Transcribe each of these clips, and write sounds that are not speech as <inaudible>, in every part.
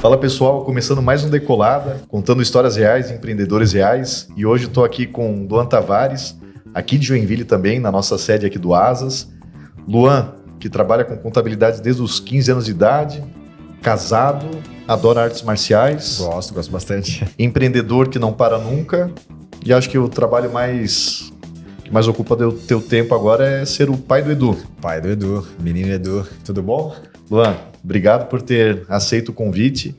Fala pessoal, começando mais um Decolada, contando histórias reais, empreendedores reais. E hoje estou aqui com Luan Tavares, aqui de Joinville também, na nossa sede aqui do Asas. Luan, que trabalha com contabilidade desde os 15 anos de idade, casado, adora artes marciais. Gosto, gosto bastante. Empreendedor que não para nunca. E acho que o trabalho mais que mais ocupa o teu tempo agora é ser o pai do Edu. Pai do Edu, menino Edu, tudo bom? Luan, obrigado por ter aceito o convite.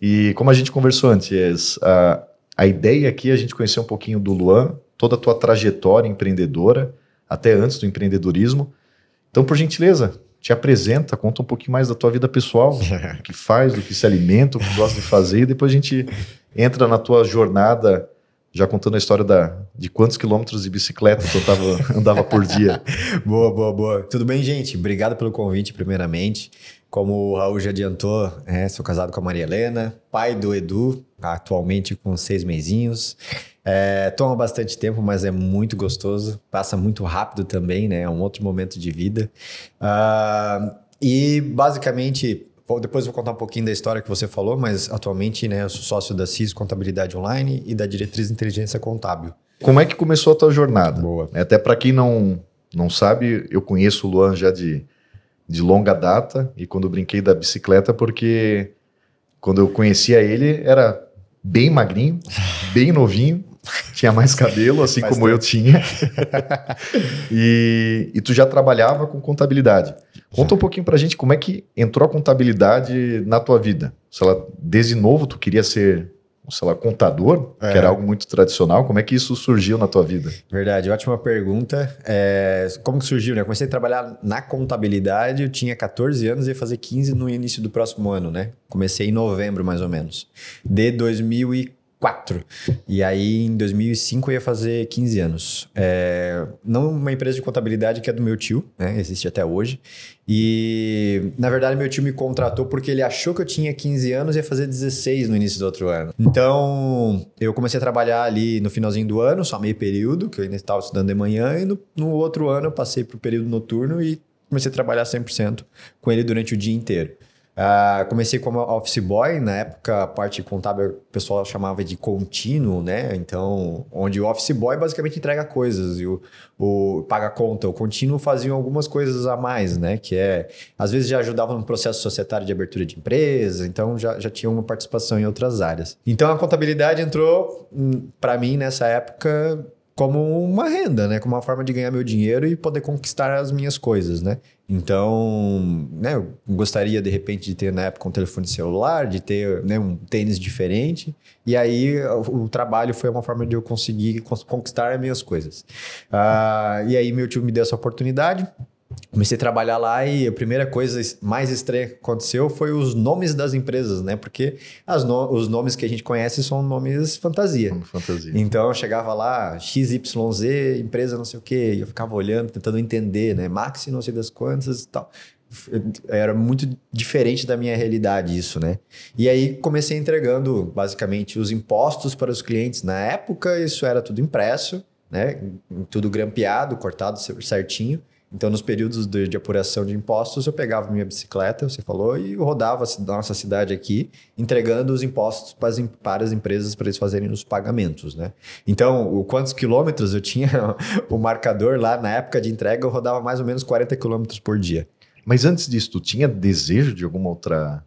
E como a gente conversou antes, a, a ideia aqui é a gente conhecer um pouquinho do Luan, toda a tua trajetória empreendedora, até antes do empreendedorismo. Então, por gentileza, te apresenta, conta um pouquinho mais da tua vida pessoal, <laughs> o que faz, do que se alimenta, o que gosta de fazer, e depois a gente entra na tua jornada já contando a história da, de quantos quilômetros de bicicleta tava, andava por dia. <laughs> boa, boa, boa. Tudo bem, gente? Obrigado pelo convite, primeiramente. Como o Raul já adiantou, é, sou casado com a Maria Helena, pai do Edu, atualmente com seis mesinhos. É, toma bastante tempo, mas é muito gostoso. Passa muito rápido também, né? É um outro momento de vida. Uh, e basicamente depois vou contar um pouquinho da história que você falou, mas atualmente né, eu sou sócio da CIS Contabilidade Online e da Diretriz de Inteligência Contábil. Como é que começou a tua jornada? Boa. Até para quem não, não sabe, eu conheço o Luan já de, de longa data e quando brinquei da bicicleta, porque quando eu conhecia ele era bem magrinho, <laughs> bem novinho, tinha mais cabelo, assim como tempo. eu tinha. <laughs> e, e tu já trabalhava com contabilidade. Conta um pouquinho pra gente como é que entrou a contabilidade na tua vida. Sei lá, desde novo tu queria ser, sei lá, contador, é. que era algo muito tradicional. Como é que isso surgiu na tua vida? Verdade, ótima pergunta. É, como que surgiu, né? Eu comecei a trabalhar na contabilidade, eu tinha 14 anos e ia fazer 15 no início do próximo ano, né? Comecei em novembro, mais ou menos. De 2004 2004. E aí, em 2005, eu ia fazer 15 anos. É, não uma empresa de contabilidade que é do meu tio, né? Existe até hoje. E, na verdade, meu tio me contratou porque ele achou que eu tinha 15 anos e ia fazer 16 no início do outro ano. Então, eu comecei a trabalhar ali no finalzinho do ano, só meio período, que eu ainda estava estudando de manhã. E no, no outro ano, eu passei para o período noturno e comecei a trabalhar 100% com ele durante o dia inteiro. Uh, comecei como office boy, na época a parte contábil o pessoal chamava de contínuo, né? Então, onde o office boy basicamente entrega coisas e o, o paga conta. O contínuo fazia algumas coisas a mais, né? Que é, às vezes já ajudava no processo societário de abertura de empresa, então já, já tinha uma participação em outras áreas. Então a contabilidade entrou hum, para mim nessa época como uma renda, né? Como uma forma de ganhar meu dinheiro e poder conquistar as minhas coisas, né? Então, né, eu gostaria de repente de ter na época um telefone celular, de ter né, um tênis diferente. E aí o, o, trabalho foi uma forma de eu conseguir conquistar as minhas coisas. Uh, e aí meu tio me deu essa oportunidade. Comecei a trabalhar lá e a primeira coisa mais estranha que aconteceu foi os nomes das empresas, né? Porque no os nomes que a gente conhece são nomes fantasia. fantasia. Então eu chegava lá, XYZ, empresa não sei o quê, e eu ficava olhando, tentando entender, né? Maxi não sei das quantas e tal. Era muito diferente da minha realidade isso, né? E aí comecei entregando basicamente os impostos para os clientes. Na época isso era tudo impresso, né? Tudo grampeado, cortado certinho. Então, nos períodos de, de, apuração de impostos, eu pegava minha bicicleta, você falou, e rodava a nossa cidade aqui, entregando os impostos para as, para as empresas para eles fazerem os pagamentos, né? Então, o quantos quilômetros eu tinha <laughs> o marcador lá na época de entrega, eu rodava mais ou menos 40 quilômetros por dia. Mas antes disso, tu tinha desejo de alguma outra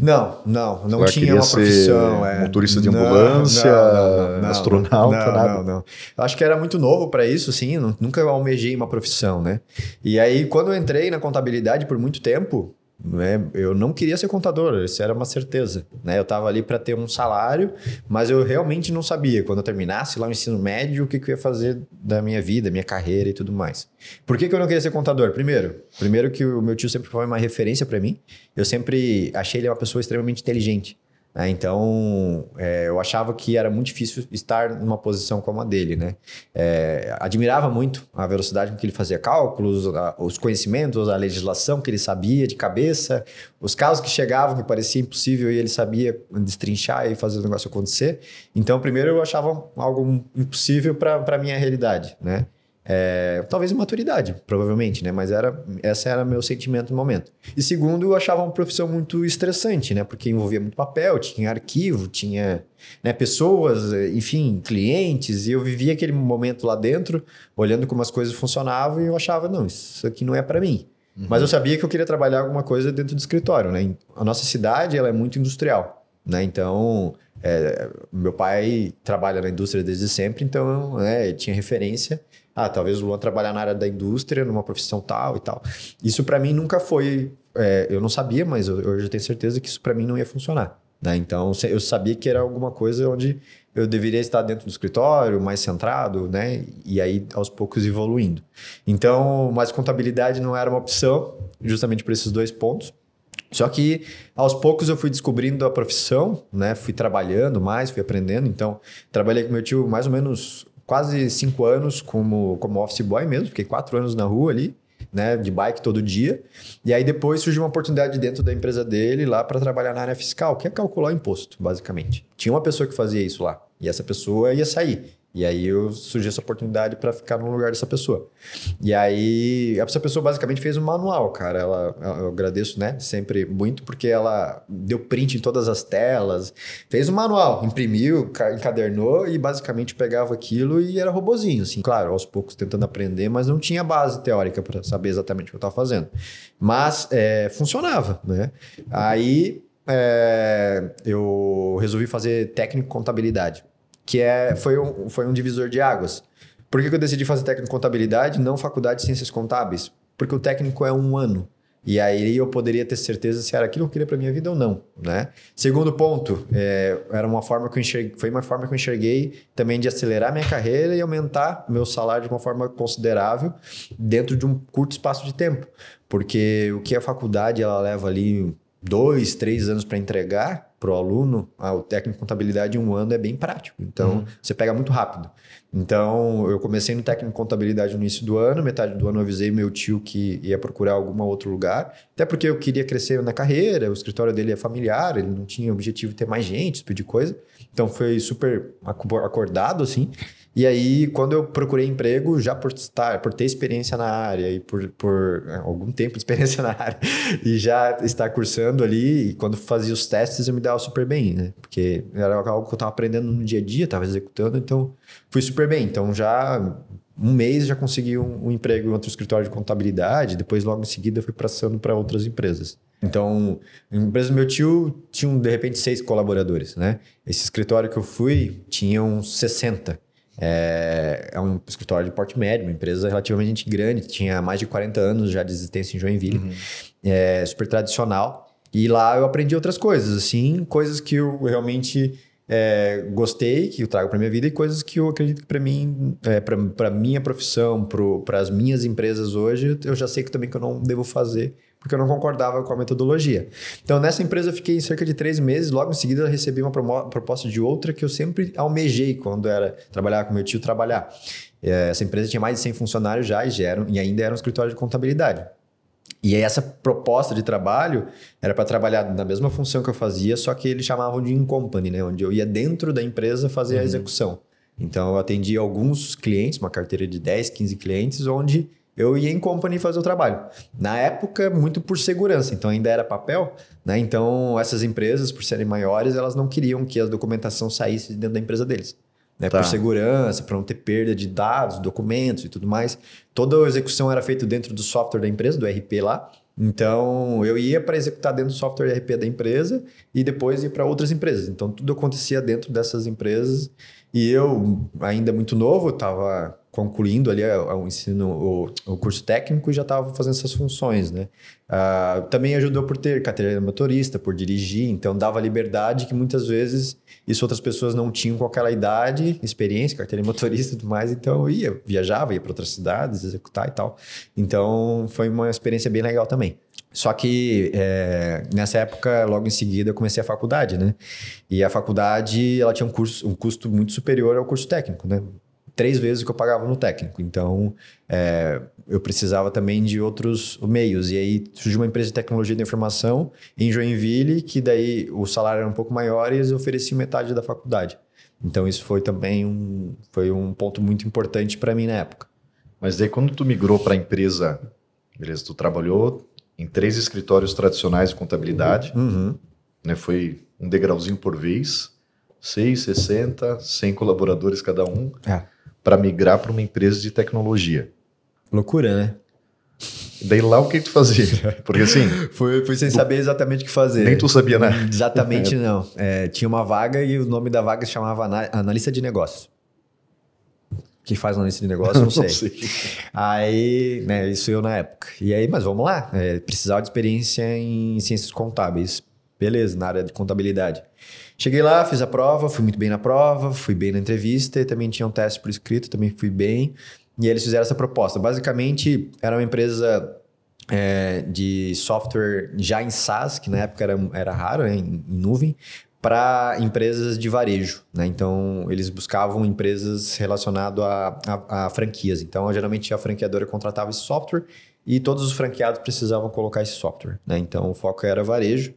não, não, não tinha uma profissão. É. Motorista de ambulância, não, não, astronauta, não, nada. Não, não. Acho que era muito novo para isso, sim. Nunca almejei uma profissão, né? E aí, quando eu entrei na contabilidade por muito tempo, né? Eu não queria ser contador, isso era uma certeza. Né? Eu estava ali para ter um salário, mas eu realmente não sabia, quando eu terminasse lá o ensino médio, o que, que eu ia fazer da minha vida, minha carreira e tudo mais. Por que, que eu não queria ser contador? Primeiro, primeiro que o meu tio sempre foi uma referência para mim. Eu sempre achei ele uma pessoa extremamente inteligente. Né? Então, é, eu achava que era muito difícil estar numa posição como a dele. Né? É, admirava muito a velocidade com que ele fazia cálculos, a, os conhecimentos, a legislação que ele sabia de cabeça, os casos que chegavam que parecia impossível e ele sabia destrinchar e fazer o negócio acontecer. Então, primeiro eu achava algo impossível para a minha realidade. Né? É, talvez maturidade, provavelmente, né? Mas era, essa era meu sentimento no momento. E segundo, eu achava uma profissão muito estressante, né? Porque envolvia muito papel, tinha arquivo, tinha né, pessoas, enfim, clientes, e eu vivia aquele momento lá dentro, olhando como as coisas funcionavam, e eu achava, não, isso aqui não é para mim. Uhum. Mas eu sabia que eu queria trabalhar alguma coisa dentro do escritório, né? A nossa cidade, ela é muito industrial, né? Então, é, meu pai trabalha na indústria desde sempre, então é, tinha referência. Ah, talvez o Luan trabalhar na área da indústria, numa profissão tal e tal. Isso para mim nunca foi. É, eu não sabia, mas eu, eu já tenho certeza que isso para mim não ia funcionar. Né? Então eu sabia que era alguma coisa onde eu deveria estar dentro do escritório, mais centrado, né? E aí aos poucos evoluindo. Então, mas contabilidade não era uma opção, justamente por esses dois pontos. Só que aos poucos eu fui descobrindo a profissão, né? Fui trabalhando mais, fui aprendendo. Então, trabalhei com meu tio mais ou menos quase cinco anos como, como office boy mesmo. Fiquei quatro anos na rua ali, né? De bike todo dia. E aí depois surgiu uma oportunidade dentro da empresa dele lá para trabalhar na área fiscal, que é calcular o imposto, basicamente. Tinha uma pessoa que fazia isso lá. E essa pessoa ia sair. E aí eu surgiu essa oportunidade para ficar no lugar dessa pessoa. E aí essa pessoa basicamente fez um manual, cara. Ela, eu agradeço, né, sempre muito porque ela deu print em todas as telas, fez um manual, imprimiu, encadernou e basicamente pegava aquilo e era robozinho, assim, claro, aos poucos tentando aprender, mas não tinha base teórica para saber exatamente o que eu estava fazendo. Mas é, funcionava, né? Aí é, eu resolvi fazer técnico contabilidade que é, foi, um, foi um divisor de águas. Por que, que eu decidi fazer técnico em contabilidade, não faculdade de ciências contábeis? Porque o técnico é um ano. E aí eu poderia ter certeza se era aquilo que eu queria para minha vida ou não, né? Segundo ponto, é, era uma forma que eu foi uma forma que eu enxerguei também de acelerar minha carreira e aumentar meu salário de uma forma considerável dentro de um curto espaço de tempo, porque o que a faculdade ela leva ali dois, três anos para entregar, para o aluno, ah, o técnico de contabilidade em um ano é bem prático. Então, uhum. você pega muito rápido. Então, eu comecei no técnico de contabilidade no início do ano, metade do ano eu avisei meu tio que ia procurar algum outro lugar, até porque eu queria crescer na carreira, o escritório dele é familiar, ele não tinha objetivo de ter mais gente, esse tipo de coisa. Então, foi super acordado, assim. E aí, quando eu procurei emprego, já por estar, por ter experiência na área e por, por é, algum tempo de experiência na área <laughs> e já estar cursando ali, e quando fazia os testes eu me dava super bem, né? Porque era algo que eu estava aprendendo no dia a dia, estava executando, então fui super bem. Então já um mês já consegui um, um emprego em outro escritório de contabilidade, depois logo em seguida fui passando para outras empresas. Então, a empresa do meu tio tinha de repente seis colaboradores, né? Esse escritório que eu fui tinha uns 60. É, é, um escritório de porte médio, uma empresa relativamente grande, tinha mais de 40 anos já de existência em Joinville, uhum. é super tradicional. E lá eu aprendi outras coisas, assim, coisas que eu realmente é, gostei, que eu trago para minha vida, e coisas que eu acredito que para mim, é, para minha profissão, para as minhas empresas hoje, eu já sei que também que eu não devo fazer porque eu não concordava com a metodologia. Então, nessa empresa eu fiquei cerca de três meses, logo em seguida eu recebi uma proposta de outra que eu sempre almejei quando era trabalhar com meu tio trabalhar. É, essa empresa tinha mais de 100 funcionários já e, já eram, e ainda era um escritório de contabilidade. E essa proposta de trabalho era para trabalhar na mesma função que eu fazia, só que eles chamavam de in-company, né? onde eu ia dentro da empresa fazer uhum. a execução. Então, eu atendi alguns clientes, uma carteira de 10, 15 clientes, onde eu ia em company fazer o trabalho. Na época, muito por segurança, então ainda era papel, né? Então, essas empresas, por serem maiores, elas não queriam que a documentação saísse dentro da empresa deles. Né? Tá. Por segurança, para não ter perda de dados, documentos e tudo mais. Toda a execução era feita dentro do software da empresa, do RP lá. Então, eu ia para executar dentro do software RP da empresa e depois ia para outras empresas. Então, tudo acontecia dentro dessas empresas. E eu, ainda muito novo, estava concluindo ali o ensino, o, o curso técnico e já estava fazendo essas funções, né? Uh, também ajudou por ter carteira motorista, por dirigir, então dava liberdade que muitas vezes isso outras pessoas não tinham com aquela idade, experiência, carteira motorista e tudo mais, então eu ia, viajava, ia para outras cidades, executar e tal. Então foi uma experiência bem legal também. Só que é, nessa época, logo em seguida, eu comecei a faculdade, né? E a faculdade, ela tinha um, curso, um custo muito superior ao curso técnico, né? Três vezes o que eu pagava no técnico. Então, é, eu precisava também de outros meios. E aí surgiu uma empresa de tecnologia da informação em Joinville, que daí o salário era um pouco maior e eles ofereciam metade da faculdade. Então, isso foi também um, foi um ponto muito importante para mim na época. Mas daí quando tu migrou para a empresa, beleza, tu trabalhou em três escritórios tradicionais de contabilidade, Uhum. né? Foi um degrauzinho por vez, 6, 60, 100 colaboradores cada um, É. para migrar para uma empresa de tecnologia. Loucura, né? Daí lá o que tu fazia? <laughs> Porque assim, Fui, fui sem saber exatamente o que fazer. nem tu sabia, né? Exatamente <laughs> não. É, tinha uma vaga e o nome da vaga se chamava ana- analista de negócios. Quem faz analista de negócio, <laughs> não sei. Aí, né, isso eu na época. E aí, mas vamos lá. É, precisava de experiência em ciências contábeis. Beleza, na área de contabilidade. Cheguei lá, fiz a prova, fui muito bem na prova, fui bem na entrevista e também tinha um teste por escrito, também fui bem. E eles fizeram essa proposta. Basicamente, era uma empresa é, de software já em SaaS, que na época era, era raro, né, em, em nuvem, para empresas de varejo. Né? Então, eles buscavam empresas relacionadas a, a, a franquias. Então, geralmente, a franqueadora contratava esse software e todos os franqueados precisavam colocar esse software. Né? Então, o foco era varejo.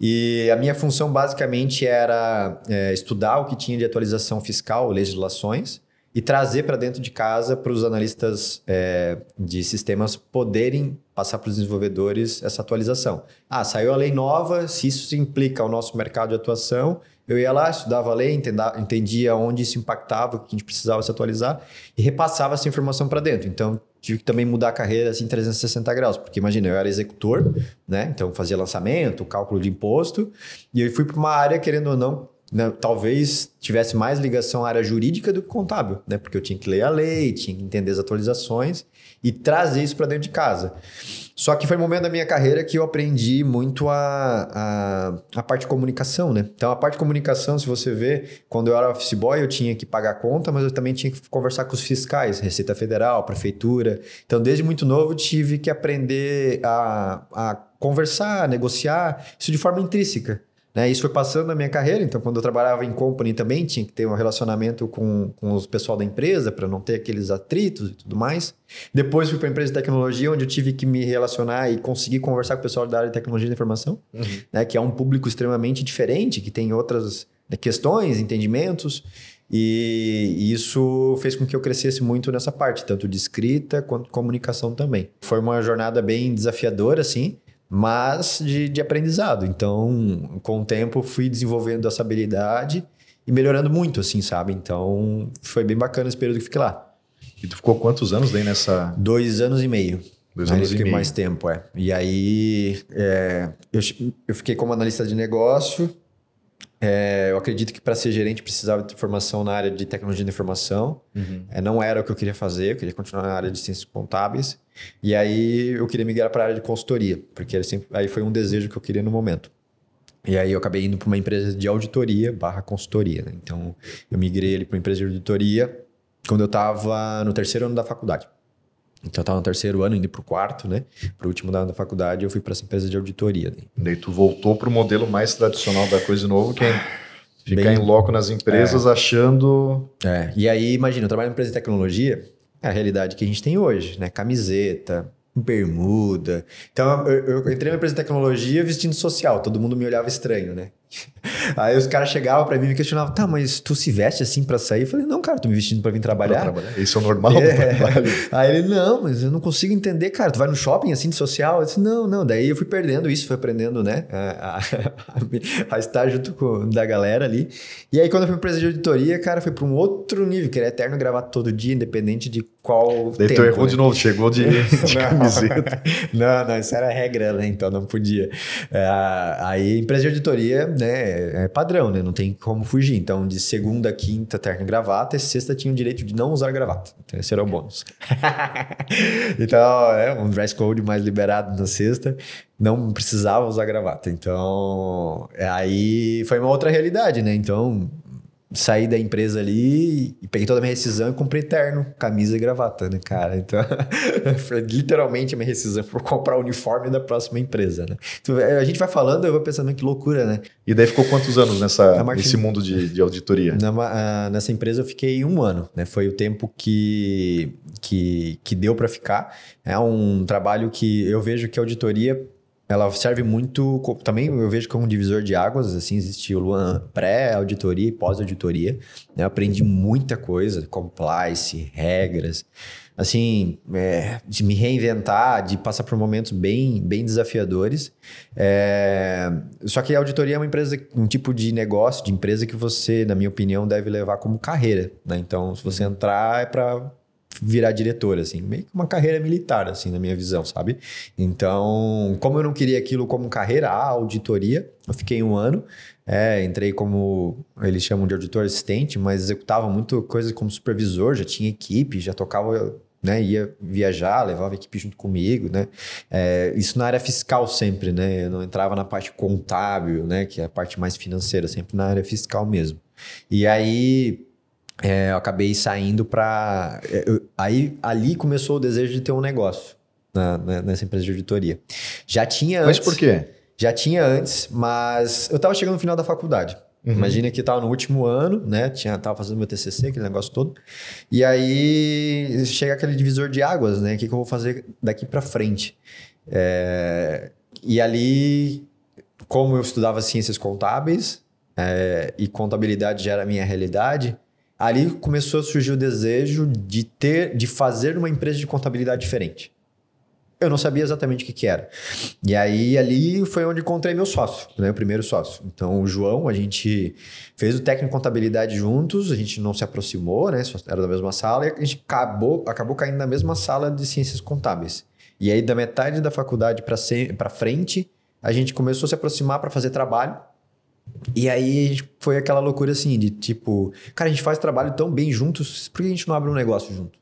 E a minha função, basicamente, era é, estudar o que tinha de atualização fiscal, legislações, e trazer para dentro de casa para os analistas é, de sistemas poderem passar para os desenvolvedores essa atualização. Ah, saiu a lei nova, se isso implica o nosso mercado de atuação, eu ia lá, estudava a lei, entendia onde isso impactava, o que a gente precisava se atualizar e repassava essa informação para dentro. Então, tive que também mudar a carreira assim 360 graus, porque imagina, eu era executor, né? Então, fazia lançamento, cálculo de imposto, e eu fui para uma área, querendo ou não, né, talvez tivesse mais ligação à área jurídica do que contábil, né? Porque eu tinha que ler a lei, tinha que entender as atualizações e trazer isso para dentro de casa. Só que foi um momento da minha carreira que eu aprendi muito a, a, a parte de comunicação, né? Então, a parte de comunicação, se você vê, quando eu era office boy, eu tinha que pagar conta, mas eu também tinha que conversar com os fiscais, Receita Federal, Prefeitura. Então, desde muito novo, tive que aprender a, a conversar, negociar, isso de forma intrínseca. Né? Isso foi passando na minha carreira, então quando eu trabalhava em company também tinha que ter um relacionamento com, com os pessoal da empresa para não ter aqueles atritos e tudo mais. Depois fui para a empresa de tecnologia, onde eu tive que me relacionar e conseguir conversar com o pessoal da área de tecnologia da informação, né? que é um público extremamente diferente, que tem outras né, questões, entendimentos. E isso fez com que eu crescesse muito nessa parte, tanto de escrita quanto comunicação também. Foi uma jornada bem desafiadora, assim, mas de, de aprendizado. Então, com o tempo, fui desenvolvendo essa habilidade e melhorando muito, assim, sabe? Então, foi bem bacana esse período que fiquei lá. E tu ficou quantos anos daí nessa. Dois anos e meio. Dois Aí anos eu e fiquei meio. mais tempo, é. E aí, é, eu, eu fiquei como analista de negócio. É, eu acredito que para ser gerente precisava de formação na área de tecnologia da informação. É, não era o que eu queria fazer, eu queria continuar na área de ciências contábeis. E aí eu queria migrar para a área de consultoria, porque sempre, aí foi um desejo que eu queria no momento. E aí eu acabei indo para uma empresa de auditoria barra consultoria. né? Então eu migrei ali para uma empresa de auditoria quando eu estava no terceiro ano da faculdade. Então eu estava no terceiro ano, indo para o quarto, né? Para o último ano da faculdade, eu fui para essa empresa de auditoria. né? Daí tu voltou pro modelo mais tradicional da coisa novo, que é ficar Bem- em loco nas empresas achando. É, e aí, imagina, eu trabalho em empresa de tecnologia, é a realidade que a gente tem hoje, né? Camiseta, bermuda. Então, eu, eu entrei na empresa de tecnologia vestindo social, todo mundo me olhava estranho, né? Aí os caras chegavam pra mim e me questionavam, tá, mas tu se veste assim pra sair? Eu falei, não, cara, tô me vestindo pra vir pra trabalhar. trabalhar. Isso é normal É. trabalho. <laughs> Aí ele, não, mas eu não consigo entender, cara. Tu vai no shopping assim de social? Eu disse, não, não. Daí eu fui perdendo isso, fui aprendendo, né? A, a- <laughs> a estar junto com da galera ali. E aí, quando eu fui pra empresa de auditoria, cara, foi pra um outro nível, que era eterno gravar todo dia, independente de qual. Daí tempo, tu errou né? de novo, chegou de, <laughs> de Não. camiseta. não, não, isso era regra, né? Então não podia. É, aí, empresa de auditoria, né? É padrão, né? Não tem como fugir. Então, de segunda, quinta, terno e gravata, e sexta tinha o direito de não usar gravata. Então, esse era o bônus. <laughs> então, é um dress code mais liberado na sexta. Não precisava usar gravata. Então, aí foi uma outra realidade, né? Então, saí da empresa ali e peguei toda a minha rescisão e comprei terno, camisa e gravata, né, cara? Então, <laughs> foi literalmente a minha rescisão por comprar o uniforme da próxima empresa, né? Então, a gente vai falando, eu vou pensando que loucura, né? E daí ficou quantos anos nessa, Martin- nesse mundo de, de auditoria? Na ah, nessa empresa eu fiquei um ano, né? Foi o tempo que, que, que deu para ficar. É um trabalho que eu vejo que a auditoria ela serve muito. Também eu vejo como um divisor de águas. Assim, existe o Luan pré-auditoria e pós-auditoria. né? Aprendi muita coisa, compliance, regras. assim, é, de me reinventar, de passar por momentos bem, bem desafiadores. É, só que a auditoria é uma empresa, um tipo de negócio, de empresa que você, na minha opinião, deve levar como carreira. Né? Então, se você entrar, é para virar diretor, assim, meio que uma carreira militar, assim, na minha visão, sabe? Então, como eu não queria aquilo como carreira, a auditoria, eu fiquei um ano, é, entrei como eles chamam de auditor assistente, mas executava muito coisa como supervisor, já tinha equipe, já tocava né, ia viajar, levava a equipe junto comigo, né? É, isso na área fiscal sempre, né? Eu não entrava na parte contábil, né? Que é a parte mais financeira, sempre na área fiscal mesmo. E aí é, eu acabei saindo para. É, aí ali começou o desejo de ter um negócio na, na, nessa empresa de auditoria. Já tinha antes. Mas por quê? Já tinha antes, mas eu estava chegando no final da faculdade. Uhum. Imagina que estava no último ano, né? Tinha, tava fazendo meu TCC, aquele negócio todo. E aí chega aquele divisor de águas, né? O que, que eu vou fazer daqui para frente? É, e ali, como eu estudava ciências contábeis é, e contabilidade já era a minha realidade, ali começou a surgir o desejo de ter, de fazer uma empresa de contabilidade diferente. Eu não sabia exatamente o que, que era. E aí, ali foi onde encontrei meu sócio, né? O primeiro sócio. Então, o João, a gente fez o técnico de contabilidade juntos, a gente não se aproximou, né? Era da mesma sala e a gente acabou, acabou caindo na mesma sala de ciências contábeis. E aí, da metade da faculdade para frente, a gente começou a se aproximar para fazer trabalho. E aí foi aquela loucura assim, de tipo, cara, a gente faz trabalho tão bem juntos, por que a gente não abre um negócio junto?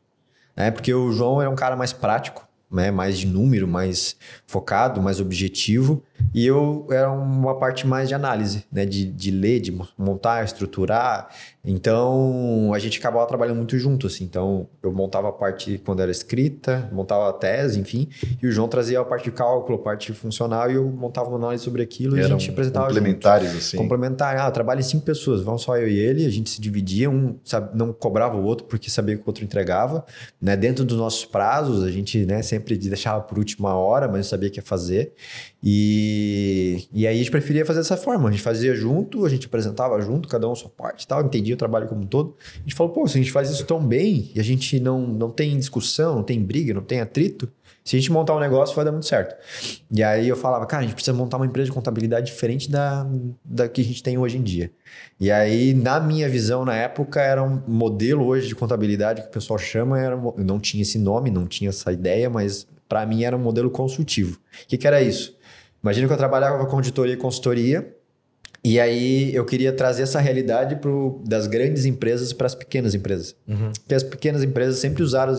É, porque o João é um cara mais prático, né, mais de número, mais focado, mais objetivo. E eu era uma parte mais de análise, né, de, de ler, de montar, estruturar. Então a gente acabava trabalhando muito junto, assim. Então eu montava a parte quando era escrita, montava a tese, enfim, e o João trazia a parte de cálculo, a parte funcional, e eu montava uma análise sobre aquilo Eram e a gente apresentava. Complementares, junto. assim. Complementar. Ah, trabalho em cinco pessoas, vão só eu e ele, a gente se dividia, um sabe, não cobrava o outro porque sabia que o outro entregava. Né? Dentro dos nossos prazos, a gente né, sempre deixava por última hora, mas sabia que ia fazer. E, e aí a gente preferia fazer dessa forma. A gente fazia junto, a gente apresentava junto, cada um a sua parte tal, entendia o trabalho como um todo. A gente falou, pô, se a gente faz isso tão bem e a gente não, não tem discussão, não tem briga, não tem atrito, se a gente montar um negócio vai dar muito certo. E aí eu falava, cara, a gente precisa montar uma empresa de contabilidade diferente da, da que a gente tem hoje em dia. E aí, na minha visão, na época, era um modelo hoje de contabilidade que o pessoal chama, era, não tinha esse nome, não tinha essa ideia, mas para mim era um modelo consultivo. O que, que era isso? Imagina que eu trabalhava com auditoria e consultoria, e aí eu queria trazer essa realidade pro, das grandes empresas para as pequenas empresas. Uhum. Porque as pequenas empresas sempre usaram,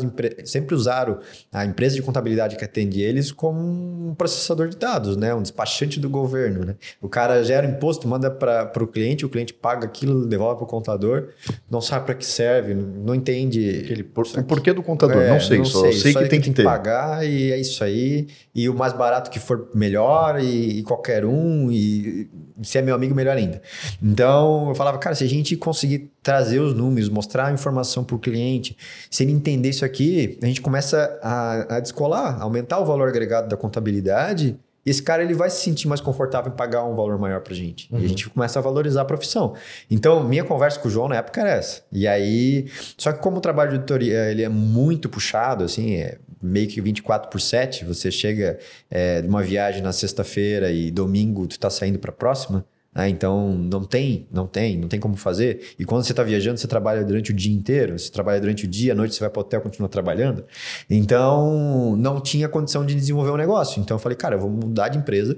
sempre usaram a empresa de contabilidade que atende eles como um processador de dados, né? um despachante do governo. Né? O cara gera imposto, manda para o cliente, o cliente paga aquilo, devolve para o contador, não sabe para que serve, não entende. Aquele por, o porquê do contador, é, não sei, não só sei, sei, só que tem que, que ter. pagar e é isso aí. E o mais barato que for melhor e, e qualquer um. E se é meu amigo, melhor ainda. Então, eu falava, cara, se a gente conseguir trazer os números, mostrar a informação para o cliente, se ele entender isso aqui, a gente começa a, a descolar, aumentar o valor agregado da contabilidade e esse cara ele vai se sentir mais confortável em pagar um valor maior pra gente. Uhum. E a uhum. gente começa a valorizar a profissão. Então, minha conversa com o João na época era essa. E aí, só que como o trabalho de auditoria ele é muito puxado, assim, é meio que 24 por 7, você chega é, de uma viagem na sexta-feira e domingo tu tá saindo para a próxima, né? então não tem, não tem, não tem como fazer. E quando você está viajando, você trabalha durante o dia inteiro, você trabalha durante o dia, à noite você vai para o hotel continua trabalhando. Então não tinha condição de desenvolver um negócio. Então eu falei, cara, eu vou mudar de empresa,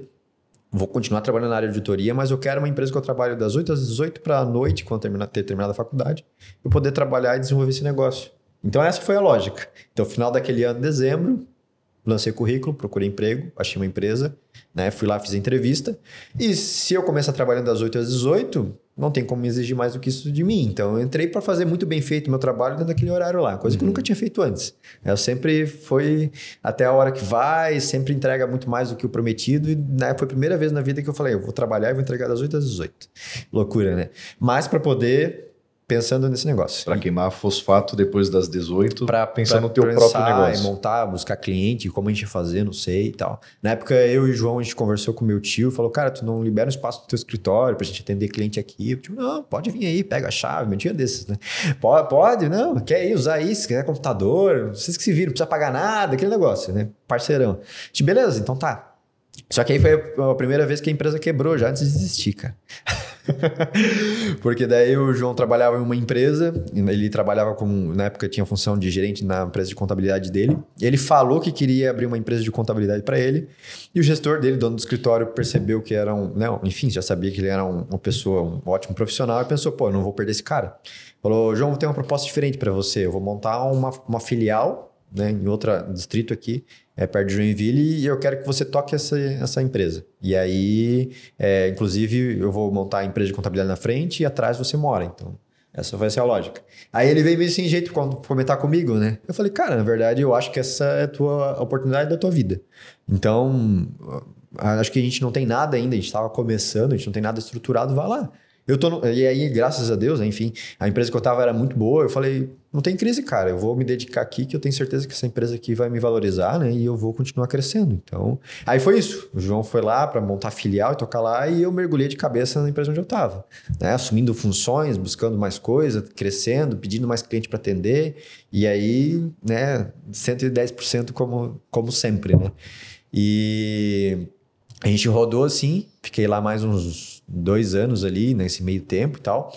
vou continuar trabalhando na área de auditoria, mas eu quero uma empresa que eu trabalho das 8 às 18 para a noite, quando terminar, ter terminado a faculdade, eu poder trabalhar e desenvolver esse negócio. Então essa foi a lógica. Então, final daquele ano, dezembro, lancei currículo, procurei emprego, achei uma empresa, né? Fui lá, fiz a entrevista. E se eu começar trabalhando das 8 às 18, não tem como me exigir mais do que isso de mim. Então eu entrei para fazer muito bem feito meu trabalho dentro daquele horário lá, coisa uhum. que eu uhum. nunca tinha feito antes. Eu sempre foi até a hora que vai, sempre entrega muito mais do que o prometido. E né, foi a primeira vez na vida que eu falei, eu vou trabalhar e vou entregar das 8 às 18. Loucura, né? Mas para poder pensando nesse negócio. Para queimar fosfato depois das 18, para pensar no teu próprio negócio. E montar, buscar cliente, como a gente ia fazer, não sei e tal. Na época, eu e o João, a gente conversou com meu tio, falou, cara, tu não libera um espaço no teu escritório pra gente atender cliente aqui. Eu, tipo, não, pode vir aí, pega a chave, meu tio é desses, né? Pode, pode, não, quer ir usar isso, quer computador, vocês que se viram, não precisa pagar nada, aquele negócio, né? Parceirão. De beleza, então tá. Só que aí foi a primeira vez que a empresa quebrou, já antes de desistir, cara. <laughs> <laughs> Porque daí o João trabalhava em uma empresa, ele trabalhava como, na época tinha função de gerente na empresa de contabilidade dele. Ele falou que queria abrir uma empresa de contabilidade para ele, e o gestor dele, dono do escritório, percebeu que era um, não, enfim, já sabia que ele era um, uma pessoa, um ótimo profissional, e pensou, pô, eu não vou perder esse cara. Falou, João, ter uma proposta diferente para você, eu vou montar uma, uma filial, né, em outro distrito aqui, é perto de Joinville e eu quero que você toque essa, essa empresa. E aí, é, inclusive, eu vou montar a empresa de contabilidade na frente e atrás você mora. Então, essa vai ser a lógica. Aí ele veio meio sem jeito comentar comigo, né? Eu falei, cara, na verdade, eu acho que essa é a tua oportunidade da tua vida. Então, acho que a gente não tem nada ainda, a gente estava começando, a gente não tem nada estruturado, vai lá. Eu tô no, e aí, graças a Deus, enfim, a empresa que eu tava era muito boa. Eu falei, não tem crise, cara. Eu vou me dedicar aqui, que eu tenho certeza que essa empresa aqui vai me valorizar, né? E eu vou continuar crescendo. Então, aí foi isso. O João foi lá para montar filial e tocar lá, e eu mergulhei de cabeça na empresa onde eu tava, né? Assumindo funções, buscando mais coisas, crescendo, pedindo mais cliente para atender. E aí, né, 110% como, como sempre, né? E a gente rodou assim, fiquei lá mais uns dois anos ali, nesse meio tempo e tal.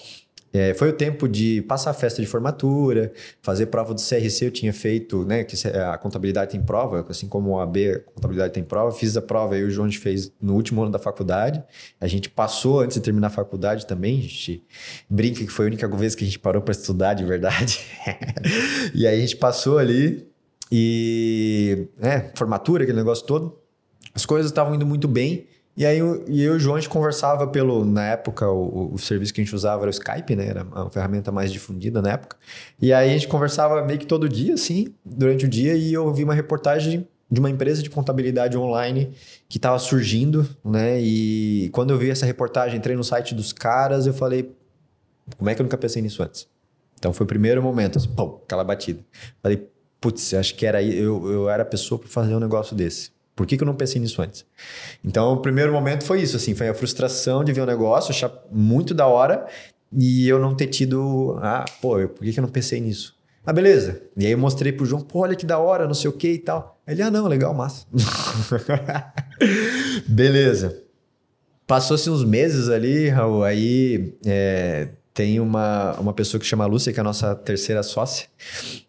É, foi o tempo de passar a festa de formatura, fazer prova do CRC, eu tinha feito, né? Que a contabilidade tem prova, assim como a AB, a contabilidade tem prova. Fiz a prova aí, o João fez no último ano da faculdade. A gente passou antes de terminar a faculdade também. A gente brinca que foi a única vez que a gente parou para estudar de verdade. <laughs> e aí a gente passou ali e, né, formatura, aquele negócio todo. As coisas estavam indo muito bem. E aí eu, e eu e o João a gente conversava pelo. Na época, o, o, serviço que a gente usava era o Skype, né? Era a ferramenta mais difundida na época. E aí a gente conversava meio que todo dia, assim, durante o dia, e eu vi uma reportagem de uma empresa de contabilidade online que estava surgindo, né? E quando eu vi essa reportagem, entrei no site dos caras, eu falei, como é que eu nunca pensei nisso antes? Então foi o primeiro momento, assim, pum, aquela batida. Falei, putz, acho que era eu, eu era a pessoa para fazer um negócio desse. Por que, que eu não pensei nisso antes? Então, o primeiro momento foi isso, assim, foi a frustração de ver o negócio, achar muito da hora e eu não ter tido, ah, pô, por que, que eu não pensei nisso? Ah, beleza. E aí eu mostrei pro João, pô, olha que da hora, não sei o que e tal. Ele, ah, não, legal, massa. <laughs> beleza. Passou-se uns meses ali, Raul, aí é, tem uma, uma pessoa que chama Lúcia, que é a nossa terceira sócia.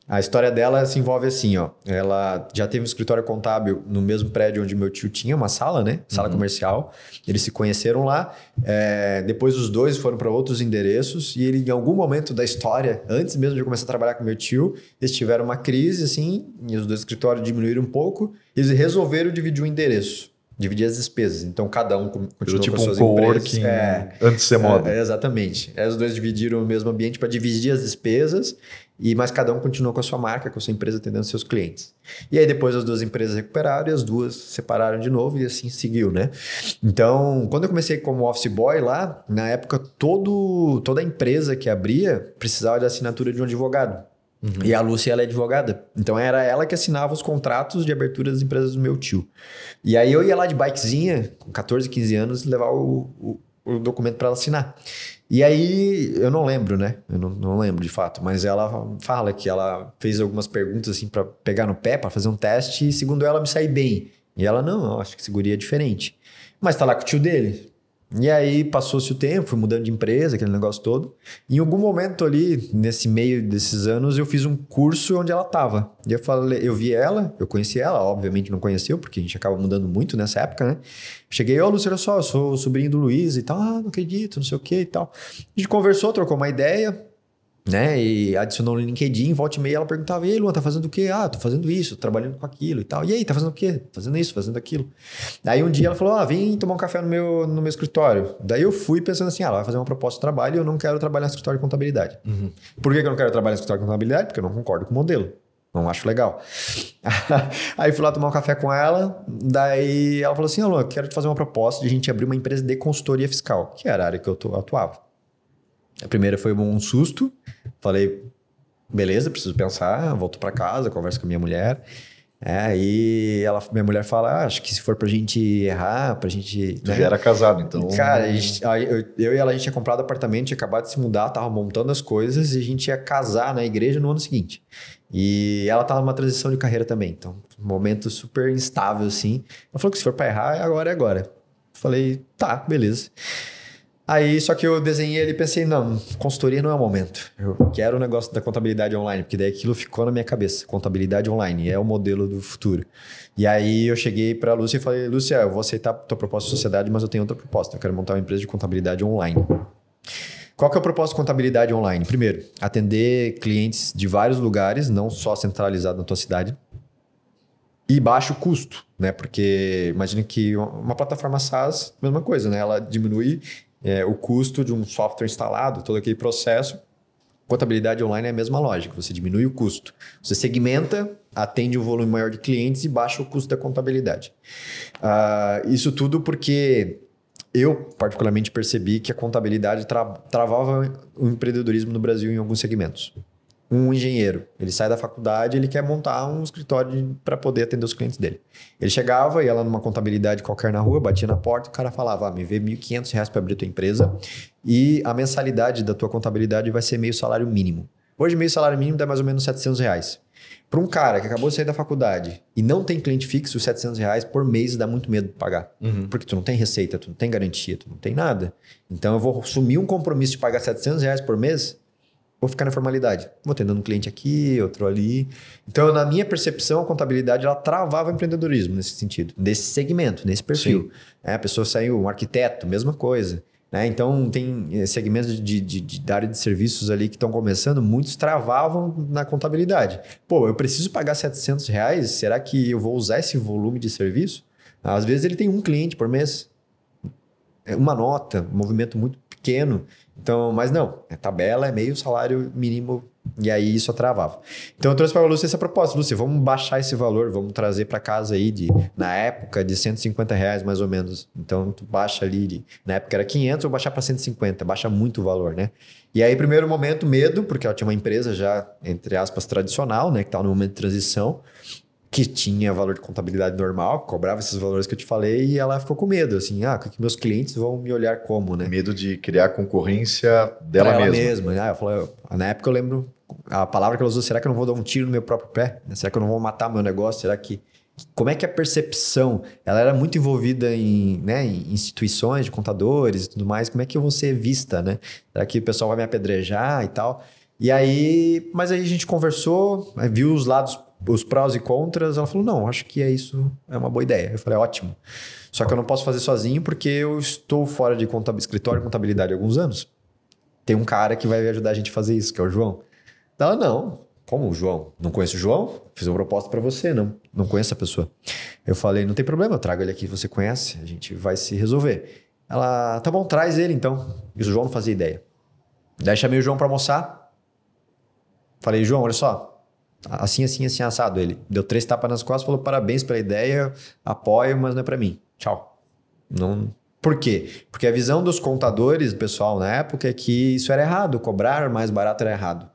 A história dela se envolve assim, ó. Ela já teve um escritório contábil no mesmo prédio onde meu tio tinha uma sala, né? Sala uhum. comercial. Eles se conheceram lá. É, depois os dois foram para outros endereços e ele, em algum momento da história, antes mesmo de começar a trabalhar com meu tio, eles tiveram uma crise, assim, e os dois escritórios diminuíram um pouco. Eles resolveram dividir o endereço dividir as despesas. Então, cada um continua tipo com as suas um empresas. É, antes de ser moda. É, exatamente. Os dois dividiram o mesmo ambiente para dividir as despesas, e mas cada um continua com a sua marca, com a sua empresa, atendendo seus clientes. E aí depois as duas empresas recuperaram e as duas separaram de novo e assim seguiu, né? Então, quando eu comecei como office boy lá, na época todo, toda a empresa que abria precisava de assinatura de um advogado. Uhum. E a Lúcia, ela é advogada. Então, era ela que assinava os contratos de abertura das empresas do meu tio. E aí, eu ia lá de bikezinha, com 14, 15 anos, levar o, o, o documento para ela assinar. E aí, eu não lembro, né? Eu não, não, lembro de fato, mas ela fala que ela fez algumas perguntas assim para pegar no pé, para fazer um teste, e segundo ela, me saí bem. E ela, não, acho que seguria diferente. Mas tá lá com o tio dele. E aí passou-se o tempo, fui mudando de empresa, aquele negócio todo. Em algum momento ali, nesse meio desses anos, eu fiz um curso onde ela estava. E eu falei, eu vi ela, eu conheci ela, obviamente não conheceu, porque a gente acaba mudando muito nessa época, né? Cheguei, ô, oh, olha só, eu sou sobrinho do Luiz e tal, ah, não acredito, não sei o que e tal. A gente conversou, trocou uma ideia, né? E adicionou no LinkedIn, volta e meia, ela perguntava: E aí, Luan, tá fazendo o quê? Ah, tô fazendo isso, trabalhando com aquilo e tal. E aí, tá fazendo o quê? Fazendo isso, fazendo aquilo. Aí um dia ela falou: Ah, vem tomar um café no meu, no meu escritório. Daí eu fui pensando assim: Ah, ela vai fazer uma proposta de trabalho e eu não quero trabalhar no escritório de contabilidade. Uhum. Por que, que eu não quero trabalhar no escritório de contabilidade? Porque eu não concordo com o modelo. Não acho legal. <laughs> aí fui lá tomar um café com ela, daí ela falou assim: Alô, eu quero te fazer uma proposta de a gente abrir uma empresa de consultoria fiscal, que era a área que eu atuava. A primeira foi um susto. Falei, beleza, preciso pensar. Volto para casa, converso com a minha mulher. É, e ela, minha mulher fala, ah, acho que se for pra gente errar, pra gente... Tu né? já era casado, então... Cara, gente, eu, eu, e ela, a gente tinha comprado apartamento, tinha acabado de se mudar, tava montando as coisas e a gente ia casar na igreja no ano seguinte. E ela tava numa transição de carreira também, então, um momento super instável, assim. Ela falou que se for pra errar, agora, é agora. Falei, tá, beleza. Aí, só que eu desenhei ele e pensei, não, consultoria não é o momento. Eu quero o negócio da contabilidade online, porque daí aquilo ficou na minha cabeça. Contabilidade online é o modelo do futuro. E aí eu cheguei para a Lúcia e falei, Lúcia, eu vou aceitar a tua proposta de sociedade, mas eu tenho outra proposta. Eu quero montar uma empresa de contabilidade online. Qual que é o propósito de contabilidade online? Primeiro, atender clientes de vários lugares, não só centralizado na tua cidade. E baixo custo, né? Porque imagine que uma plataforma SaaS, mesma coisa, né? Ela diminui é, o custo de um software instalado, todo aquele processo. Contabilidade online é a mesma lógica, você diminui o custo. Você segmenta, atende um volume maior de clientes e baixa o custo da contabilidade. Uh, isso tudo porque eu, particularmente, percebi que a contabilidade tra travava o empreendedorismo no Brasil em alguns segmentos um engenheiro. Ele sai da faculdade, ele quer montar um escritório para poder atender os clientes dele. Ele chegava, ia lá numa contabilidade qualquer na rua, batia na porta, o cara falava: ah, me vê R$ 1.500 para abrir tua empresa e a mensalidade da tua contabilidade vai ser meio salário mínimo. Hoje, meio salário mínimo dá mais ou menos 700 reais. Para um cara que acabou de sair da faculdade e não tem cliente fixo, 700 reais por mês dá muito medo de pagar. Uhum. Porque tu não tem receita, tu não tem garantia, tu não tem nada. Então eu vou assumir um compromisso de pagar 700 reais por mês vou ficar na formalidade. Vou tendo um cliente aqui, outro ali. Então, na minha percepção, a contabilidade ela travava o empreendedorismo nesse sentido, nesse segmento, nesse perfil. É, a pessoa saiu, um arquiteto, mesma coisa. Né? Então, tem eh, segmentos de, de, de, área de serviços ali que estão começando, muitos travavam na contabilidade. Pô, eu preciso pagar 700 reais, será que eu vou usar esse volume de serviço? Às vezes ele tem um cliente por mês, é uma nota, um movimento muito pequeno. Então, mas não, a tabela é meio salário mínimo e aí isso travava. Então eu trouxe para a Lúcia essa proposta. Lúcia, vamos baixar esse valor, vamos trazer para casa aí de, na época, de 150 reais mais ou menos. Então tu baixa ali, de, na época era 500, eu baixar para 150, baixa muito o valor, né? E aí, primeiro momento, medo, porque ela tinha uma empresa já, entre aspas, tradicional, né? Que estava no momento de transição que tinha valor de contabilidade normal, cobrava esses valores que eu te falei, e ela ficou com medo, assim, ah, que meus clientes vão me olhar como, né? Medo de criar concorrência dela ela mesma. mesma. Ah, eu falei, na época eu lembro, a palavra que ela usou, será que eu não vou dar um tiro no meu próprio pé? Será que eu não vou matar meu negócio? Será que... Como é que a percepção, ela era muito envolvida em, né, em instituições de contadores e tudo mais, como é que eu vou ser vista, né? Será que o pessoal vai me apedrejar e tal? E aí, mas aí a gente conversou, viu os lados os prós e contras. Ela falou: não, acho que é isso, é uma boa ideia. Eu falei: ótimo. Só que eu não posso fazer sozinho porque eu estou fora de escritório de contabilidade há alguns anos. Tem um cara que vai ajudar a gente a fazer isso, que é o João. Ela, não. Como o João? Não conheço o João? Fiz uma proposta para você, não. Não conheço a pessoa. Eu falei: não tem problema, eu trago ele aqui, você conhece, a gente vai se resolver. Ela, tá bom, traz ele então. E o João não fazia ideia. Daí chamei o João para almoçar. Falei, João, olha só, assim, assim, assim, assado. Ele deu três tapas nas costas, falou parabéns pela ideia, apoio, mas não é para mim. Tchau. Não. Por quê? Porque a visão dos contadores, do pessoal na época, é que isso era errado, cobrar mais barato era errado.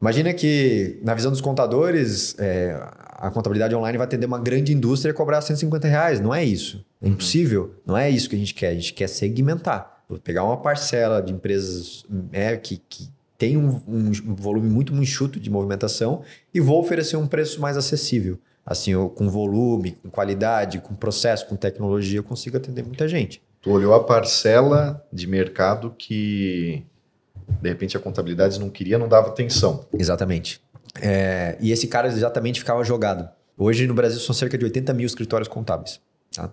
Imagina que, na visão dos contadores, é, a contabilidade online vai atender uma grande indústria e cobrar 150 reais. Não é isso. É impossível. Não é isso que a gente quer. A gente quer segmentar. Vou pegar uma parcela de empresas é, que, que tem um, um, volume muito, muito enxuto de movimentação e vou oferecer um preço mais acessível. Assim, eu, com volume, com qualidade, com processo, com tecnologia, eu consigo atender muita gente. Tu olhou a parcela de mercado que, de repente, a contabilidade não queria, não dava atenção. Exatamente. É, e esse cara exatamente ficava jogado. Hoje no Brasil são cerca de 80 mil escritórios contábeis. Tá?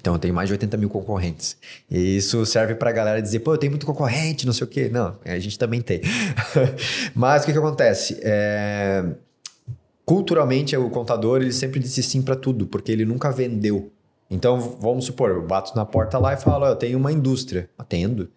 Então eu tenho mais de 80 mil concorrentes. E isso serve para a galera dizer, pô, eu tenho muito concorrente, não sei o quê. Não, a gente também tem. <laughs> Mas o que, que acontece? É... Culturalmente, o contador ele sempre disse sim para tudo, porque ele nunca vendeu. Então, vamos supor, eu bato na porta lá e falo, eu tenho uma indústria. Atendo.